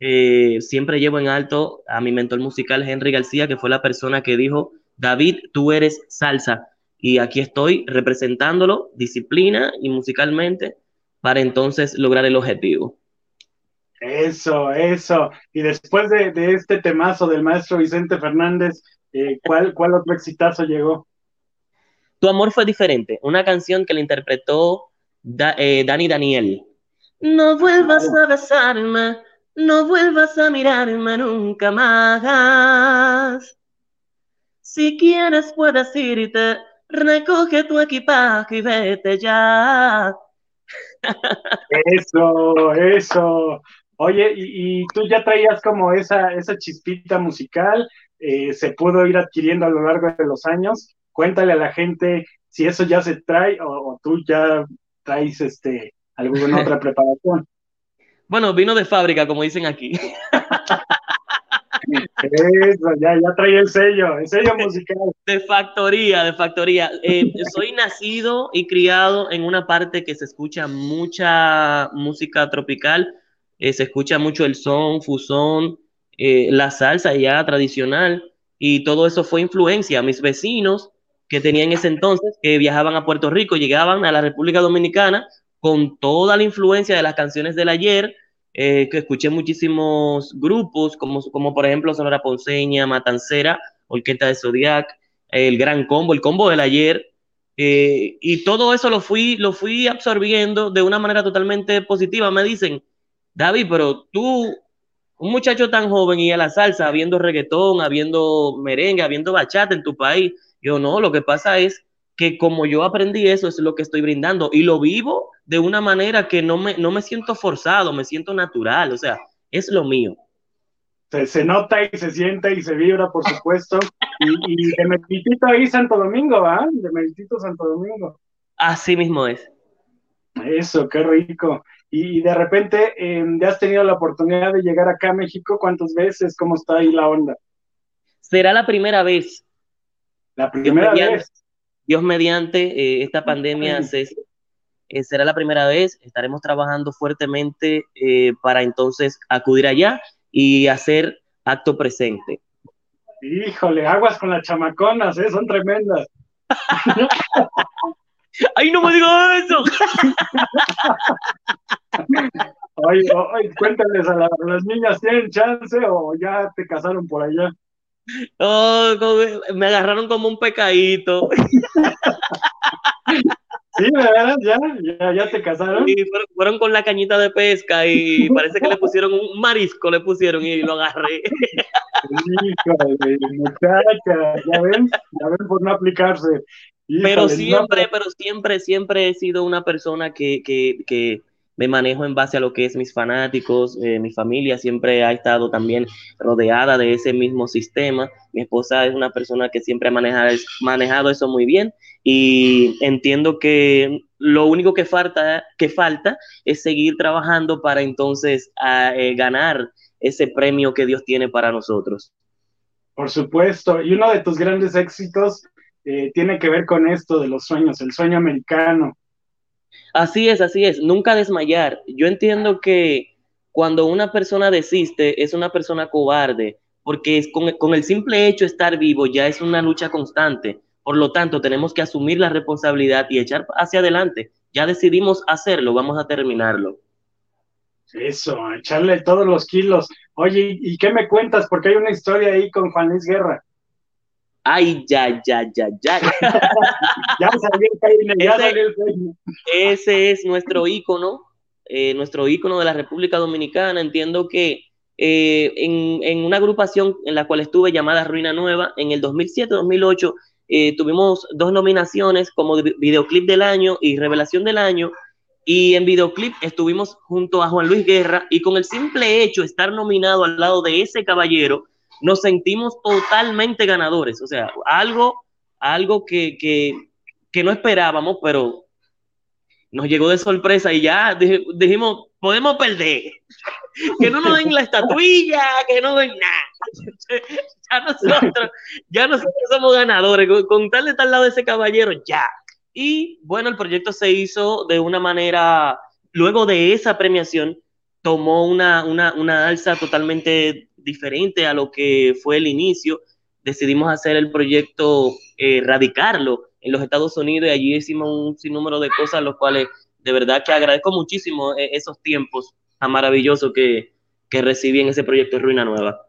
Eh, siempre llevo en alto a mi mentor musical Henry García, que fue la persona que dijo, David, tú eres salsa. Y aquí estoy representándolo, disciplina y musicalmente, para entonces lograr el objetivo. Eso, eso. Y después de, de este temazo del maestro Vicente Fernández, eh, ¿cuál, ¿cuál otro exitazo llegó? Tu amor fue diferente, una canción que le interpretó da, eh, Dani Daniel. No vuelvas a besarme, no vuelvas a mirarme nunca más. Si quieres puedes irte, recoge tu equipaje y vete ya. Eso, eso. Oye, y, y, tú ya traías como esa, esa chispita musical, eh, se pudo ir adquiriendo a lo largo de los años. Cuéntale a la gente si eso ya se trae o, o tú ya traes este, alguna otra (laughs) preparación. Bueno, vino de fábrica, como dicen aquí. (laughs) Eso, ya, ya trae el sello, el sello (laughs) musical. De factoría, de factoría. Eh, (laughs) soy nacido y criado en una parte que se escucha mucha música tropical, eh, se escucha mucho el son, fusón, eh, la salsa ya tradicional, y todo eso fue influencia. Mis vecinos que tenían ese entonces, que viajaban a Puerto Rico, llegaban a la República Dominicana con toda la influencia de las canciones del ayer, eh, que escuché muchísimos grupos, como, como por ejemplo Sonora Ponceña, Matancera, Orquesta de Zodiac, el Gran Combo, el Combo del ayer, eh, y todo eso lo fui, lo fui absorbiendo de una manera totalmente positiva. Me dicen, David, pero tú, un muchacho tan joven y a la salsa, habiendo reggaetón, habiendo merengue, habiendo bachata en tu país, yo no, lo que pasa es que como yo aprendí eso, es lo que estoy brindando y lo vivo de una manera que no me, no me siento forzado, me siento natural, o sea, es lo mío. Se, se nota y se siente y se vibra, por supuesto. (laughs) y, y de Meritito ahí Santo Domingo, ¿ah? De Meritito Santo Domingo. Así mismo es. Eso, qué rico. Y, de repente, eh, ¿ya has tenido la oportunidad de llegar acá a México? ¿Cuántas veces? ¿Cómo está ahí la onda? Será la primera vez. La primera vez. Dios mediante eh, esta pandemia se, eh, será la primera vez. Estaremos trabajando fuertemente eh, para entonces acudir allá y hacer acto presente. Híjole, aguas con las chamaconas, ¿eh? son tremendas. (laughs) ¡Ay, no me digas eso! (laughs) Oye, oye, cuéntales a, la, a, las niñas, ¿tienen chance o ya te casaron por allá? Oh, me agarraron como un pecadito. Sí, ¿verdad? ¿Ya? ¿Ya, ya te casaron? Y fueron, fueron, con la cañita de pesca y parece que le pusieron un marisco, le pusieron y lo agarré. Híjole, muchacha, ya ven, ya ven por no aplicarse. Híjole, pero siempre, no, pero siempre, siempre he sido una persona que, que, que me manejo en base a lo que es mis fanáticos, eh, mi familia siempre ha estado también rodeada de ese mismo sistema. Mi esposa es una persona que siempre ha manejado, eso muy bien y entiendo que lo único que falta, que falta es seguir trabajando para entonces eh, ganar ese premio que Dios tiene para nosotros. Por supuesto, y uno de tus grandes éxitos eh, tiene que ver con esto de los sueños, el sueño americano. Así es, así es, nunca desmayar. Yo entiendo que cuando una persona desiste es una persona cobarde, porque es con, con, el simple hecho de estar vivo ya es una lucha constante. Por lo tanto, tenemos que asumir la responsabilidad y echar hacia adelante. Ya decidimos hacerlo, vamos a terminarlo. Eso, echarle todos los kilos. Oye, ¿y qué me cuentas? Porque hay una historia ahí con Juan Luis Guerra. Ay, ya, ya, ya, ya. (laughs) ya salió el peine, ya ese, salió el peine. ese es nuestro ícono, eh, nuestro ícono de la República Dominicana. Entiendo que eh, en, en, una agrupación en la cual estuve llamada Ruina Nueva, en el 2007-2008, eh, tuvimos dos nominaciones como videoclip del año y revelación del año. Y en videoclip estuvimos junto a Juan Luis Guerra y con el simple hecho de estar nominado al lado de ese caballero, nos sentimos totalmente ganadores. O sea, algo, algo que, que, no esperábamos, pero nos llegó de sorpresa y ya dijimos, podemos perder. (laughs) Que no nos den la estatuilla, que no den nada. (laughs) Ya nosotros, ya nosotros somos ganadores. Con, con tal de estar al lado de ese caballero, ya. Y bueno, el proyecto se hizo de una manera, luego de esa premiación, tomó una, una, una alza totalmente diferente a lo que fue el inicio. Decidimos hacer el proyecto, eh, radicarlo en los Estados Unidos y allí hicimos un sinnúmero de cosas, los cuales de verdad que agradezco muchísimo eh, esos tiempos tan maravillosos que, que recibí en ese proyecto Ruina Nueva.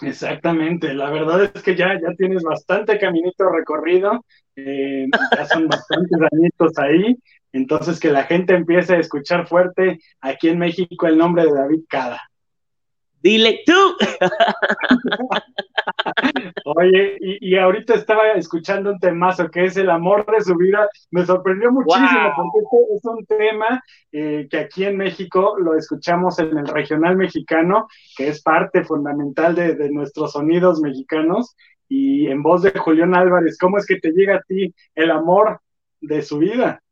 Exactamente, la verdad es que ya, ya tienes bastante caminito recorrido, eh, ya son (laughs) bastantes añitos ahí, entonces que la gente empiece a escuchar fuerte aquí en México el nombre de David Cada. Dile tú. Oye, y, y, ahorita estaba escuchando un temazo que es el amor de su vida. Me sorprendió muchísimo wow. porque este es un tema eh, que aquí en México lo escuchamos en el regional mexicano, que es parte fundamental de, de nuestros sonidos mexicanos. Y en voz de Julián Álvarez, ¿cómo es que te llega a ti el amor de su vida?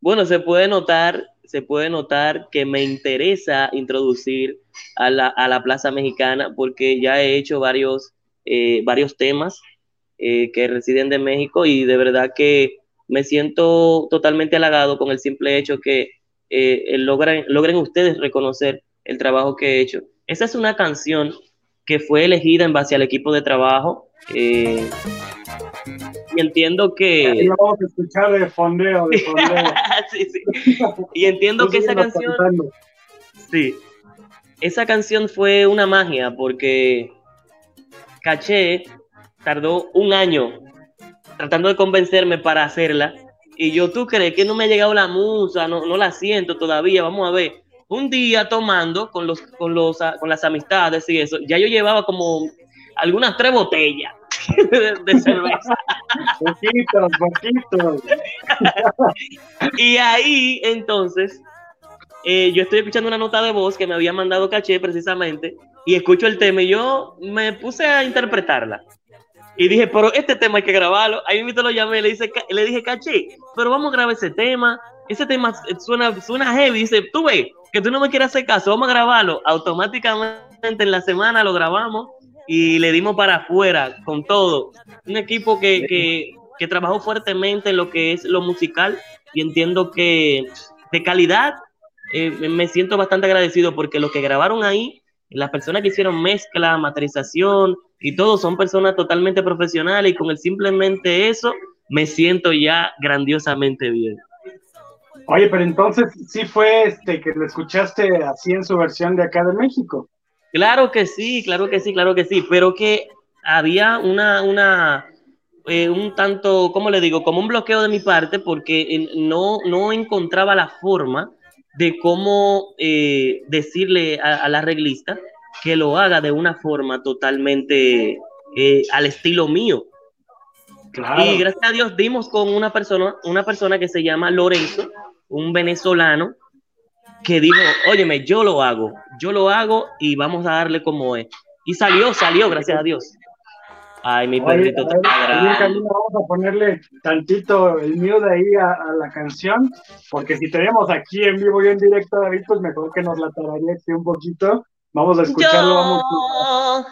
Bueno, se puede notar, se puede notar que me interesa introducir a la, a la Plaza Mexicana porque ya he hecho varios, eh, varios temas eh, que residen de México y de verdad que me siento totalmente halagado con el simple hecho que eh, logren, logren ustedes reconocer el trabajo que he hecho. Esa es una canción que fue elegida en base al equipo de trabajo. Y entiendo que. Y vamos a escuchar de fondeo, de (laughs) fondeo. (laughs) sí, sí. Y entiendo que esa canción. Cantando. Sí. Esa canción fue una magia porque Caché tardó un año tratando de convencerme para hacerla. Y yo, ¿tú crees que no me ha llegado la musa? No, no la siento todavía. Vamos a ver. Un día tomando con, los, con, los, con las amistades y eso, ya yo llevaba como algunas tres botellas de, de cerveza. poquitos, poquitos. y ahí, entonces, eh, yo estoy escuchando una nota de voz que me había mandado Caché precisamente, y escucho el tema y yo me puse a interpretarla. Y dije, pero este tema hay que grabarlo. Ahí mismo lo llamé, le, dice, le dije, Caché, pero vamos a grabar ese tema. Ese tema suena, suena heavy. Dice, tú ves que tú no me quieres hacer caso, vamos a grabarlo. Automáticamente en la semana lo grabamos y le dimos para afuera con todo. Un equipo que, que, que, trabajó fuertemente en lo que es lo musical y entiendo que de calidad eh, me siento bastante agradecido porque lo que grabaron ahí, las personas que hicieron mezcla, materialización y todo son personas totalmente profesionales y con el simplemente eso me siento ya grandiosamente bien. Oye, pero entonces sí fue este que lo escuchaste así en su versión de acá de México. Claro que sí, claro que sí, claro que sí, pero que había una, una, eh, un tanto, ¿cómo le digo? Como un bloqueo de mi parte porque no, no encontraba la forma de cómo eh, decirle a, la reglista que lo haga de una forma totalmente eh, al estilo mío. Y gracias a Dios dimos con una persona, una persona que se llama Lorenzo, un venezolano, que dijo, óyeme, yo lo hago, yo lo hago y vamos a darle como es. Y salió, salió, gracias a Dios. Ay, mi perrito Vamos a ponerle tantito el mute ahí a, la canción, porque si tenemos aquí en vivo y en directo, David, pues mejor que nos la tararía un poquito. Vamos a escucharlo. Yo, vamos.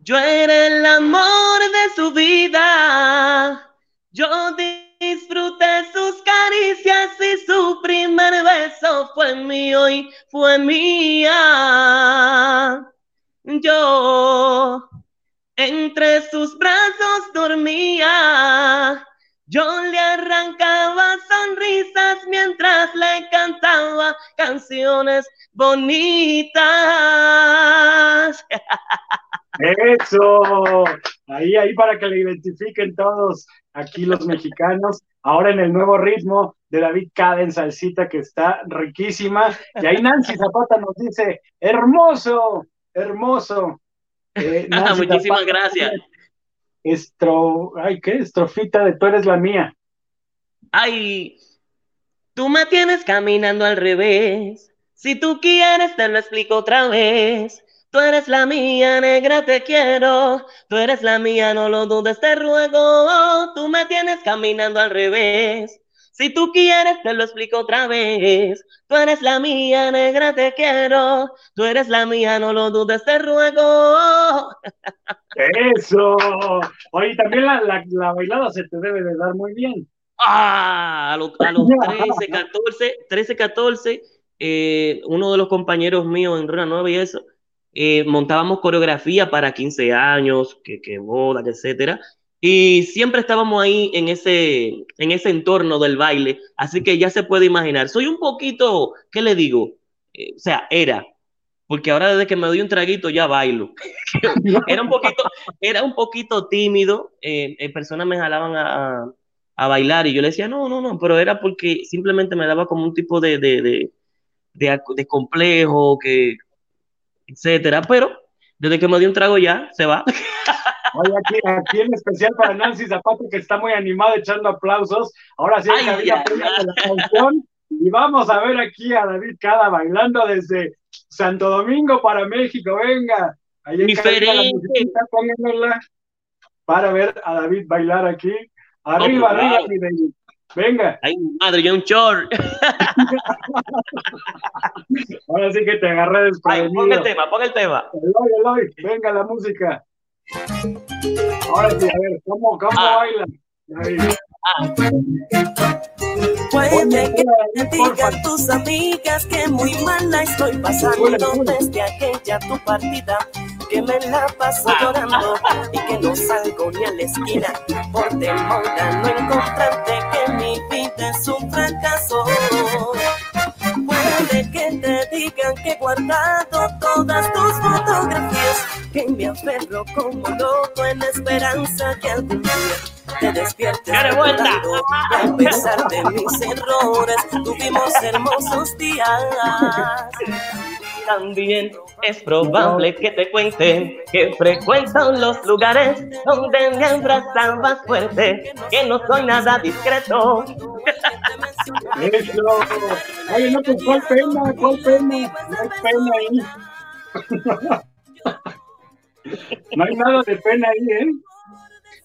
yo era el amor de su vida. Yo disfruté sus caricias su primer beso fue mío y fue mía. Yo entre sus brazos dormía. Yo le arrancaba sonrisas mientras le cantaba canciones bonitas. Eso, ahí, ahí para que le identifiquen todos aquí los mexicanos. Ahora en el nuevo ritmo de David Caden Salsita, que está riquísima. Y ahí Nancy (laughs) Zapata nos dice, hermoso, hermoso. Eh, (laughs) Muchísimas gracias. Estro, ay, ¿qué? Estrofita de tú eres la mía. Ay, tú me tienes caminando al revés. Si tú quieres, te lo explico otra vez. Tú eres la mía, negra, te quiero. Tú eres la mía, no lo dudes, te ruego. Tú me tienes caminando al revés. Si tú quieres, te lo explico otra vez. Tú eres la mía, negra, te quiero. Tú eres la mía, no lo dudes, te ruego. Eso. Oye, también la, la, bailada se te debe de dar muy bien. Ah, a, los, a los 13, 14, 13, 14, uno de los compañeros míos en Runa Nueva y eso, eh, montábamos coreografía para 15 años, que, que bodas, etcétera y siempre estábamos ahí en ese, en ese entorno del baile, así que ya se puede imaginar. Soy un poquito, ¿qué le digo? Eh, o sea, era, porque ahora desde que me doy un traguito ya bailo. (laughs) era, un poquito, era un poquito tímido, eh, eh, personas me jalaban a, a, bailar y yo le decía, no, no, no, pero era porque simplemente me daba como un tipo de, de, de, de complejo, que, etcétera, pero desde que me doy un trago ya se va. Oye, aquí, aquí en especial para Nancy Zapato, que está muy animado echando aplausos. Ahora sí, la canción. Y vamos a ver aquí a David Cada bailando desde Santo Domingo para México. Venga, ahí en la para ver a David bailar aquí. Arriba, arriba, mi David. Venga. Ay, madre, yo un short. (laughs) Ahora sí que te agarré desprevenido. Pon el tema, pon el tema. Eloy, Eloy, venga la música. Ahora sí, a ver, ¿cómo, cómo ah. bailan? Ah. Puede que te digan tus amigas que muy mal la estoy pasando desde aquella tu partida que me la paso llorando y que no salgo ni a la esquina. Por temor a no encontrarte que mi vida es un fracaso. Puede que te digan que he guardado todas tus fotografías, que me aferro como loco en la esperanza que algún día te despiertes recordando a pesar de mis errores tuvimos hermosos días también es probable que te cuenten que frecuentan los lugares donde me abrazan más fuerte, que no soy nada discreto. Eso. Oye, no, pues cuál pena, cuál pena, no hay pena ahí. no hay nada de pena ahí, ¿eh?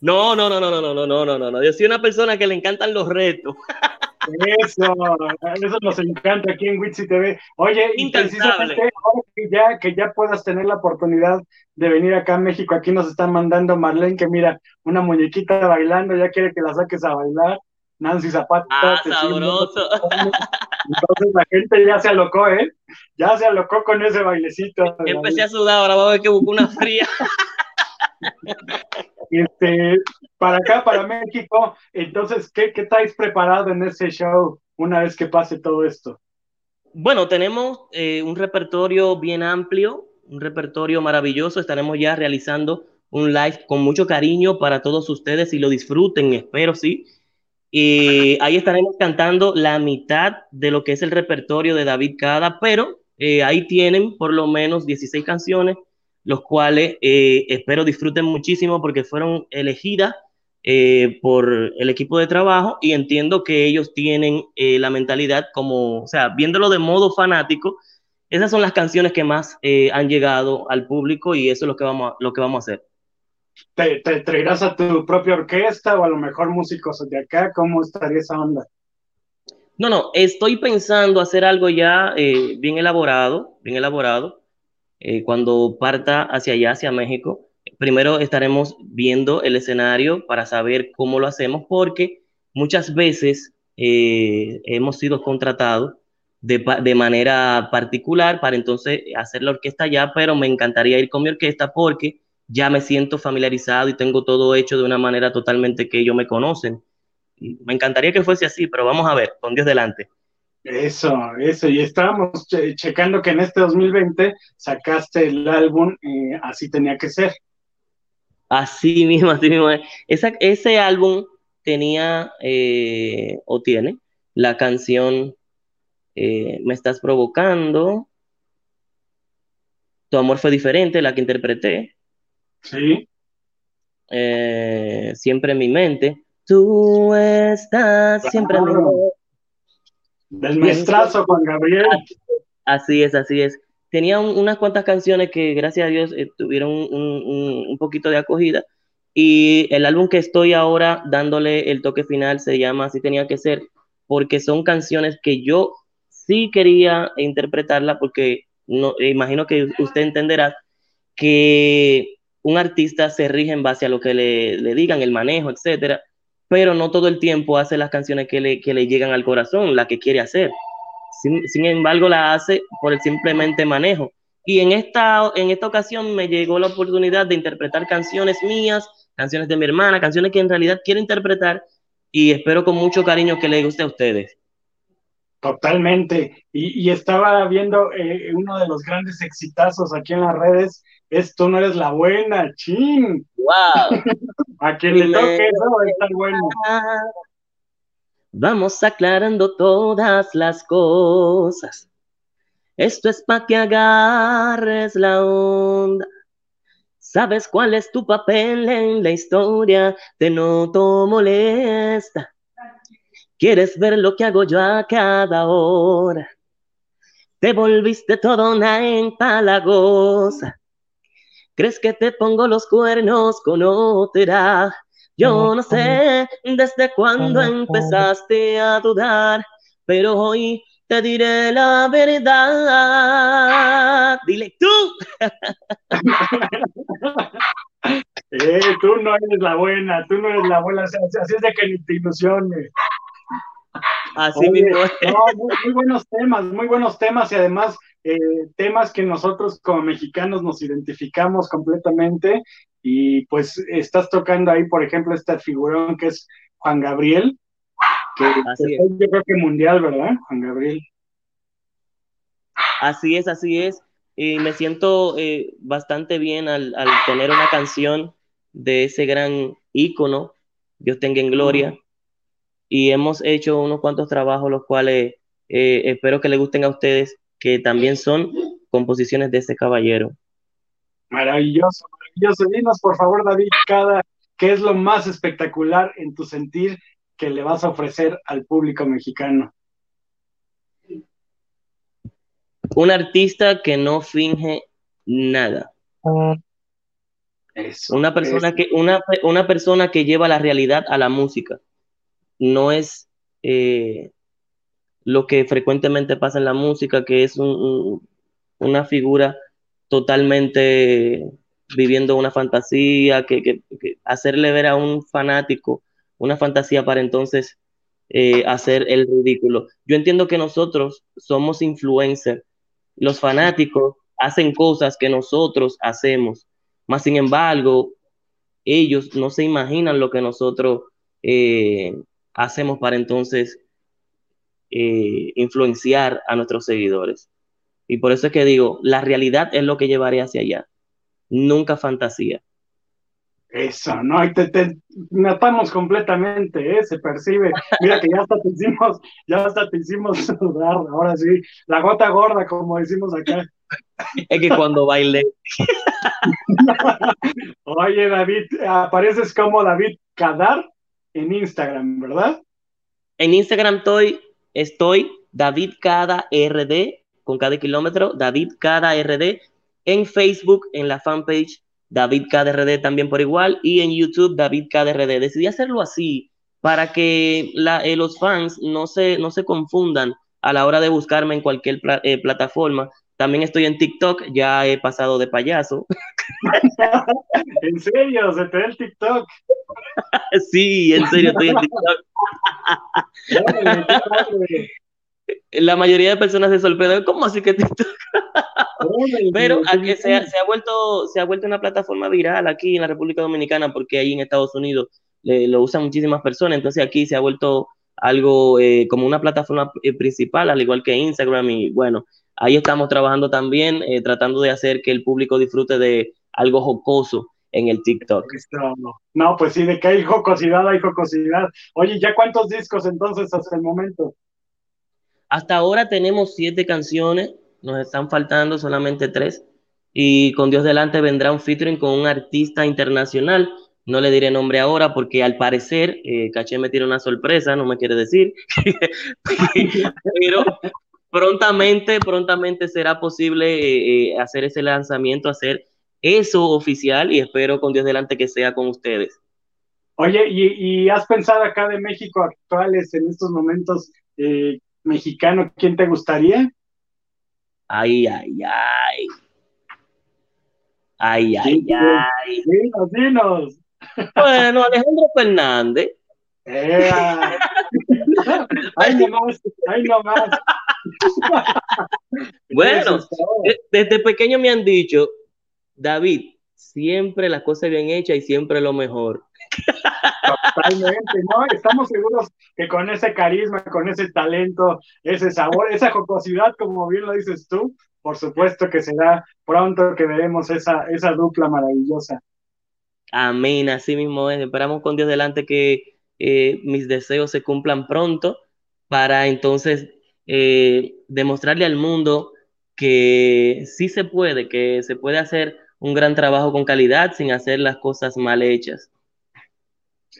No, no, no, no, no, no, no, no, no, no. Yo soy una persona que le encantan los retos. Eso, eso nos encanta aquí en Witsi TV. Oye, y precisamente que ya, que ya puedas tener la oportunidad de venir acá a México, aquí nos están mandando Marlene que mira, una muñequita bailando, ya quiere que la saques a bailar. Nancy Zapata. Ah, sabroso. Entonces la gente ya se alocó, ¿eh? Ya se alocó con ese bailecito. Empecé a sudar, ahora voy a ver que busco una fría. (laughs) Este, para acá, para México, entonces, ¿qué, ¿qué estáis preparado en ese show una vez que pase todo esto? Bueno, tenemos eh, un repertorio bien amplio, un repertorio maravilloso. Estaremos ya realizando un live con mucho cariño para todos ustedes y lo disfruten, espero, sí. Y ahí estaremos cantando la mitad de lo que es el repertorio de David Cada, pero eh, ahí tienen por lo menos 16 canciones, los cuales eh, espero disfruten muchísimo porque fueron elegidas eh, por el equipo de trabajo y entiendo que ellos tienen la mentalidad como, o sea, viéndolo de modo fanático, esas son las canciones que más han llegado al público y eso es lo que vamos a, lo que vamos a hacer. ¿Te, te traerás a tu propia orquesta o a lo mejor músicos de acá? ¿Cómo estaría esa onda? No, no, estoy pensando hacer algo ya eh, bien elaborado, bien elaborado. Eh, cuando parta hacia allá, hacia México, primero estaremos viendo el escenario para saber cómo lo hacemos, porque muchas veces eh, hemos sido contratados de, de, manera particular para entonces hacer la orquesta allá, pero me encantaría ir con mi orquesta porque ya me siento familiarizado y tengo todo hecho de una manera totalmente que ellos me conocen me encantaría que fuese así, pero vamos a ver, con Dios delante. Eso, eso, y estábamos checando que en este 2020 sacaste el álbum eh, Así tenía que ser. Así (laughs) mismo, así mismo. ese álbum tenía eh, o tiene la canción eh, Me estás provocando. Tu amor fue diferente, la que interpreté. Sí. siempre en mi mente. Tú estás siempre en Del maestrazo Juan Gabriel. Así es, así es. Tenía unas cuantas canciones que, gracias a Dios, eh, tuvieron un, poquito de acogida. Y el álbum que estoy ahora dándole el toque final se llama Así tenía que ser, porque son canciones que yo sí quería interpretarla, porque no, imagino que usted entenderá que un artista se rige en base a lo que le, le digan, el manejo, etcétera pero no todo el tiempo hace las canciones que le, que le llegan al corazón, la que quiere hacer. Sin, embargo, la hace por el simplemente manejo. Y en esta, en esta ocasión me llegó la oportunidad de interpretar canciones mías, canciones de mi hermana, canciones que en realidad quiero interpretar y espero con mucho cariño que le guste a ustedes. Totalmente. Y, estaba viendo eh, uno de los grandes exitazos aquí en las redes, es Tú no eres la buena, ching. ¡Wow! (laughs) A quien le toque eso está bueno. Vamos aclarando todas las cosas. Esto es para que agarres la onda. ¿Sabes cuál es tu papel en la historia? Te noto molesta. ¿Quieres ver lo que hago yo a cada hora? Te volviste toda una empalagosa. ¿Crees que te pongo los cuernos con otra? Yo no sé desde cuándo empezaste a dudar, pero hoy te diré la verdad. Dile tú. (laughs) eh, tú no eres la buena, tú no eres la buena, así es de que ni te ilusiones. Así mismo. muy, buenos temas, muy buenos temas y además eh, temas que nosotros como mexicanos nos identificamos completamente y pues estás tocando ahí, por ejemplo, esta figurón que es Juan Gabriel, que es. yo creo que mundial, ¿verdad? Juan Gabriel. Así es, así es. Y me siento eh, bastante bien al, tener una canción de ese gran ícono, Dios tenga en gloria. Y hemos hecho unos cuantos trabajos, los cuales eh, espero que les gusten a ustedes que también son composiciones de ese caballero. Maravilloso, maravilloso. Dinos, por favor, David, cada, ¿qué es lo más espectacular en tu sentir que le vas a ofrecer al público mexicano? Un artista que no finge nada. una persona que una, una, persona que lleva la realidad a la música. No es eh, lo que frecuentemente pasa en la música, que es una figura totalmente viviendo una fantasía, que, hacerle ver a un fanático una fantasía para entonces eh, hacer el ridículo. Yo entiendo que nosotros somos influencers, los fanáticos hacen cosas que nosotros hacemos, más sin embargo, ellos no se imaginan lo que nosotros eh, hacemos para entonces eh, influenciar a nuestros seguidores. Y por eso es que digo, la realidad es lo que llevaré hacia allá, nunca fantasía. Eso, ¿no? Y te, te notamos completamente, ¿eh? Se percibe. Mira que ya hasta te hicimos, ya hasta te hicimos (laughs) sudar, ahora sí, la gota gorda, como decimos acá. Es que cuando bailé. (laughs) Oye, David, apareces como David Cadar en Instagram, ¿verdad? En Instagram estoy, estoy David Cada RD, con cada kilómetro, David Cada RD. En Facebook, en la fanpage David KDRD también por igual, y en YouTube David KDRD. Decidí hacerlo así para que eh, los fans no se, no se confundan a la hora de buscarme en cualquier eh, plataforma. También estoy en TikTok, ya he pasado de payaso. (laughs) ¿En serio? ¿Se te ve el TikTok? (laughs) sí, en serio, estoy en TikTok. (laughs) la mayoría de personas se sorprenden, ¿cómo así que TikTok? Pero se, ha, vuelto, se ha vuelto una plataforma viral aquí en la República Dominicana porque ahí en Estados Unidos lo usan muchísimas personas, entonces aquí se ha vuelto algo eh, como una plataforma eh, principal, al igual que Instagram y bueno, ahí estamos trabajando también, eh, tratando de hacer que el público disfrute de algo jocoso en el TikTok. No, pues sí, de que hay jocosidad, hay jocosidad. Oye, ¿ya cuántos discos entonces hasta el momento? Hasta ahora tenemos siete canciones, nos están faltando solamente tres. Y con Dios delante vendrá un featuring con un artista internacional. No le diré nombre ahora porque al parecer eh, Caché me tiene una sorpresa, no me quiere decir. (laughs) (laughs) Pero prontamente, prontamente será posible eh, eh, hacer ese lanzamiento, hacer eso oficial y espero con Dios delante que sea con ustedes. Oye, ¿y, has pensado acá de México actuales en estos momentos eh, mexicano, ¿quién te gustaría? Ay, ay, ay. Ay, ay, ay. Dinos, dinos. Bueno, Alejandro Fernández. Eh, (laughs) ay, no más, ay, no más. (laughs) bueno, desde pequeño me han dicho, David, siempre las cosas bien hechas y siempre lo mejor. Totalmente, ¿no? Estamos seguros que con ese carisma, con ese talento, ese sabor, esa jocosidad, como bien lo dices tú, por supuesto que será pronto que veremos esa, esa dupla maravillosa. Amén, así mismo es. Esperamos con Dios delante que eh, mis deseos se cumplan pronto para entonces eh, demostrarle al mundo que sí se puede, que se puede hacer un gran trabajo con calidad sin hacer las cosas mal hechas.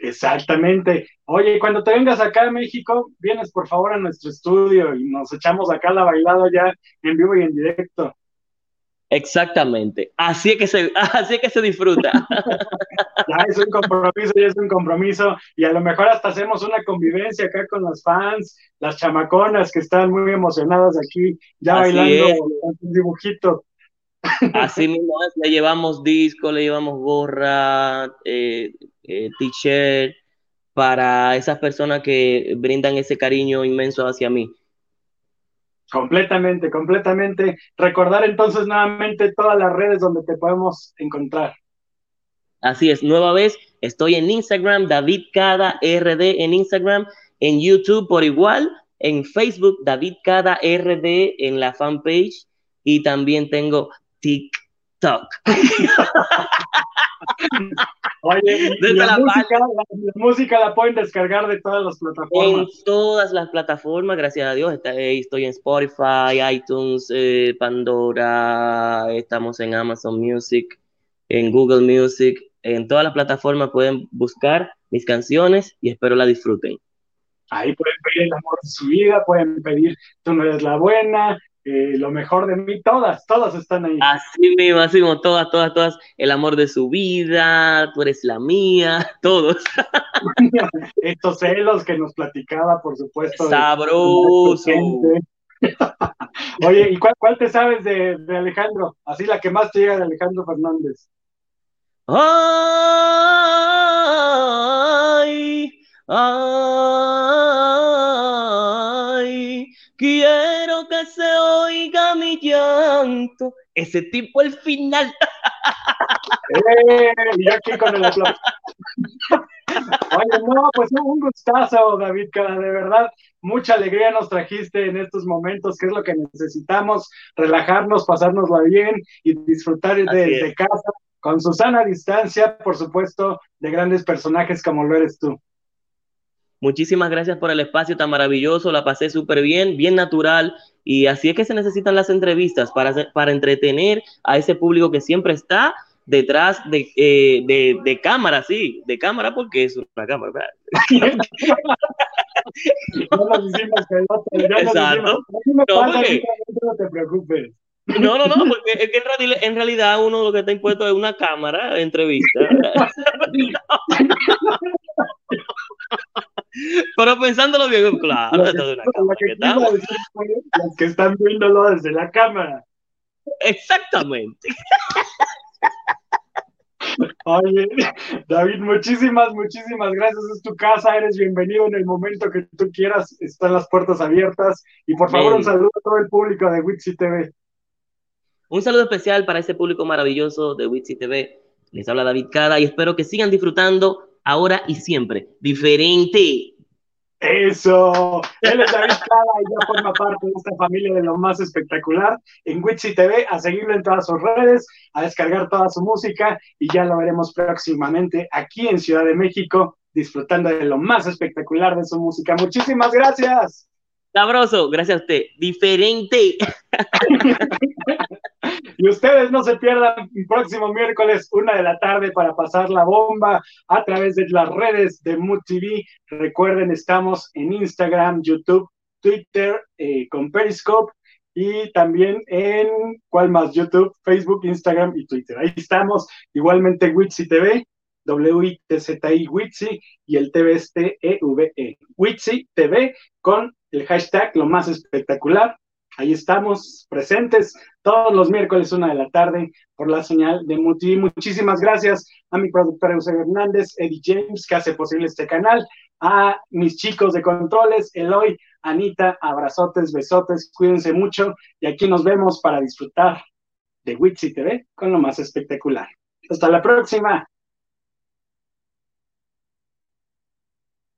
Exactamente. Oye, cuando te vengas acá a México, vienes por favor a nuestro estudio y nos echamos acá la bailada ya en vivo y en directo. Exactamente. Así es que se, (laughs) así es que se disfruta. ya es un compromiso, ya es un compromiso. Y a lo mejor hasta hacemos una convivencia acá con los fans, las chamaconas que están muy emocionadas aquí, ya bailando un dibujito. Así (laughs) mismo le llevamos disco, le llevamos gorra, eh, eh, t-shirt, para esas personas que brindan ese cariño inmenso hacia mí. Completamente, completamente. Recordar entonces nuevamente todas las redes donde te podemos encontrar. Así es, nueva vez, estoy en Instagram, David Cada RD en Instagram, en YouTube por igual, en Facebook, David Cada RD en la fanpage y también tengo TikTok. (laughs) Oye, la, música, la, pueden descargar de todas las plataformas. En todas las plataformas, gracias a Dios. Estoy en Spotify, iTunes, eh, Pandora, estamos en Amazon Music, en Google Music. En todas las plataformas pueden buscar mis canciones y espero la disfruten. Ahí pueden pedir el amor de su vida, pueden pedir tú no eres la buena, eh, lo mejor de mí, todas, todas están ahí. Así mismo, así mismo, todas, todas, todas, el amor de su vida, tú eres la mía, (laughs) todos. (laughs) Estos celos que nos platicaba, por supuesto. Sabroso. (laughs) Oye, ¿y cuál, cuál te sabes de, de, Alejandro? Así la que más te llega de Alejandro Fernández. Ay, ay, quiero que se oiga mi llanto. Ese tipo el final. Eh, y aquí con el aplauso. Oye, no, pues un gustazo, David, de verdad, mucha alegría nos trajiste en estos momentos, que es lo que necesitamos, relajarnos, pasárnosla bien y disfrutar de, casa con Susana a distancia, por supuesto, de grandes personajes como lo eres tú. Muchísimas gracias por el espacio tan maravilloso, la pasé súper bien, bien natural, y así es que se necesitan las entrevistas para, para entretener a ese público que siempre está detrás de, eh, de, de, cámara, sí, de cámara porque es una cámara. (laughs) Exacto. No, no te preocupes. No, no, no, porque es que en realidad uno lo que está impuesto es una cámara de entrevista. (laughs) Pero pensándolo bien, claro, una cámara que. Los que están viéndolo desde la cámara. Exactamente. Oye, David, muchísimas, muchísimas gracias. Es tu casa, eres bienvenido en el momento que tú quieras. Están las puertas abiertas. Y por favor, un saludo a todo el público de Witsi TV. Un saludo especial para ese público maravilloso de Witsi TV. Les habla David Cada y espero que sigan disfrutando ahora y siempre. Diferente. Eso, él es David y ya forma parte de esta familia de lo más espectacular en Witsi TV, a seguirlo en todas sus redes, a descargar toda su música y ya lo veremos próximamente aquí en Ciudad de México, disfrutando de lo más espectacular de su música. Muchísimas gracias. Sabroso, gracias a usted. Diferente. (laughs) y ustedes no se pierdan el próximo miércoles, una de la tarde, para pasar la bomba a través de las redes de Mood TV. Recuerden, estamos en Instagram, YouTube, Twitter, eh, con Periscope y también en, ¿cuál más? YouTube, Facebook, Instagram y Twitter. Ahí estamos. Igualmente, Witsi TV, W-I-T-Z-I Witsi y el TV es T-E-V-E. E. Witsi TV con el hashtag lo más espectacular. Ahí estamos presentes todos los miércoles, una de la tarde, por la señal de Muti. Muchísimas gracias a mi productor Eusebio Hernández, Eddie James, que hace posible este canal, a mis chicos de controles, Eloy, Anita, abrazotes, besotes, cuídense mucho y aquí nos vemos para disfrutar de Witsi TV con lo más espectacular. Hasta la próxima.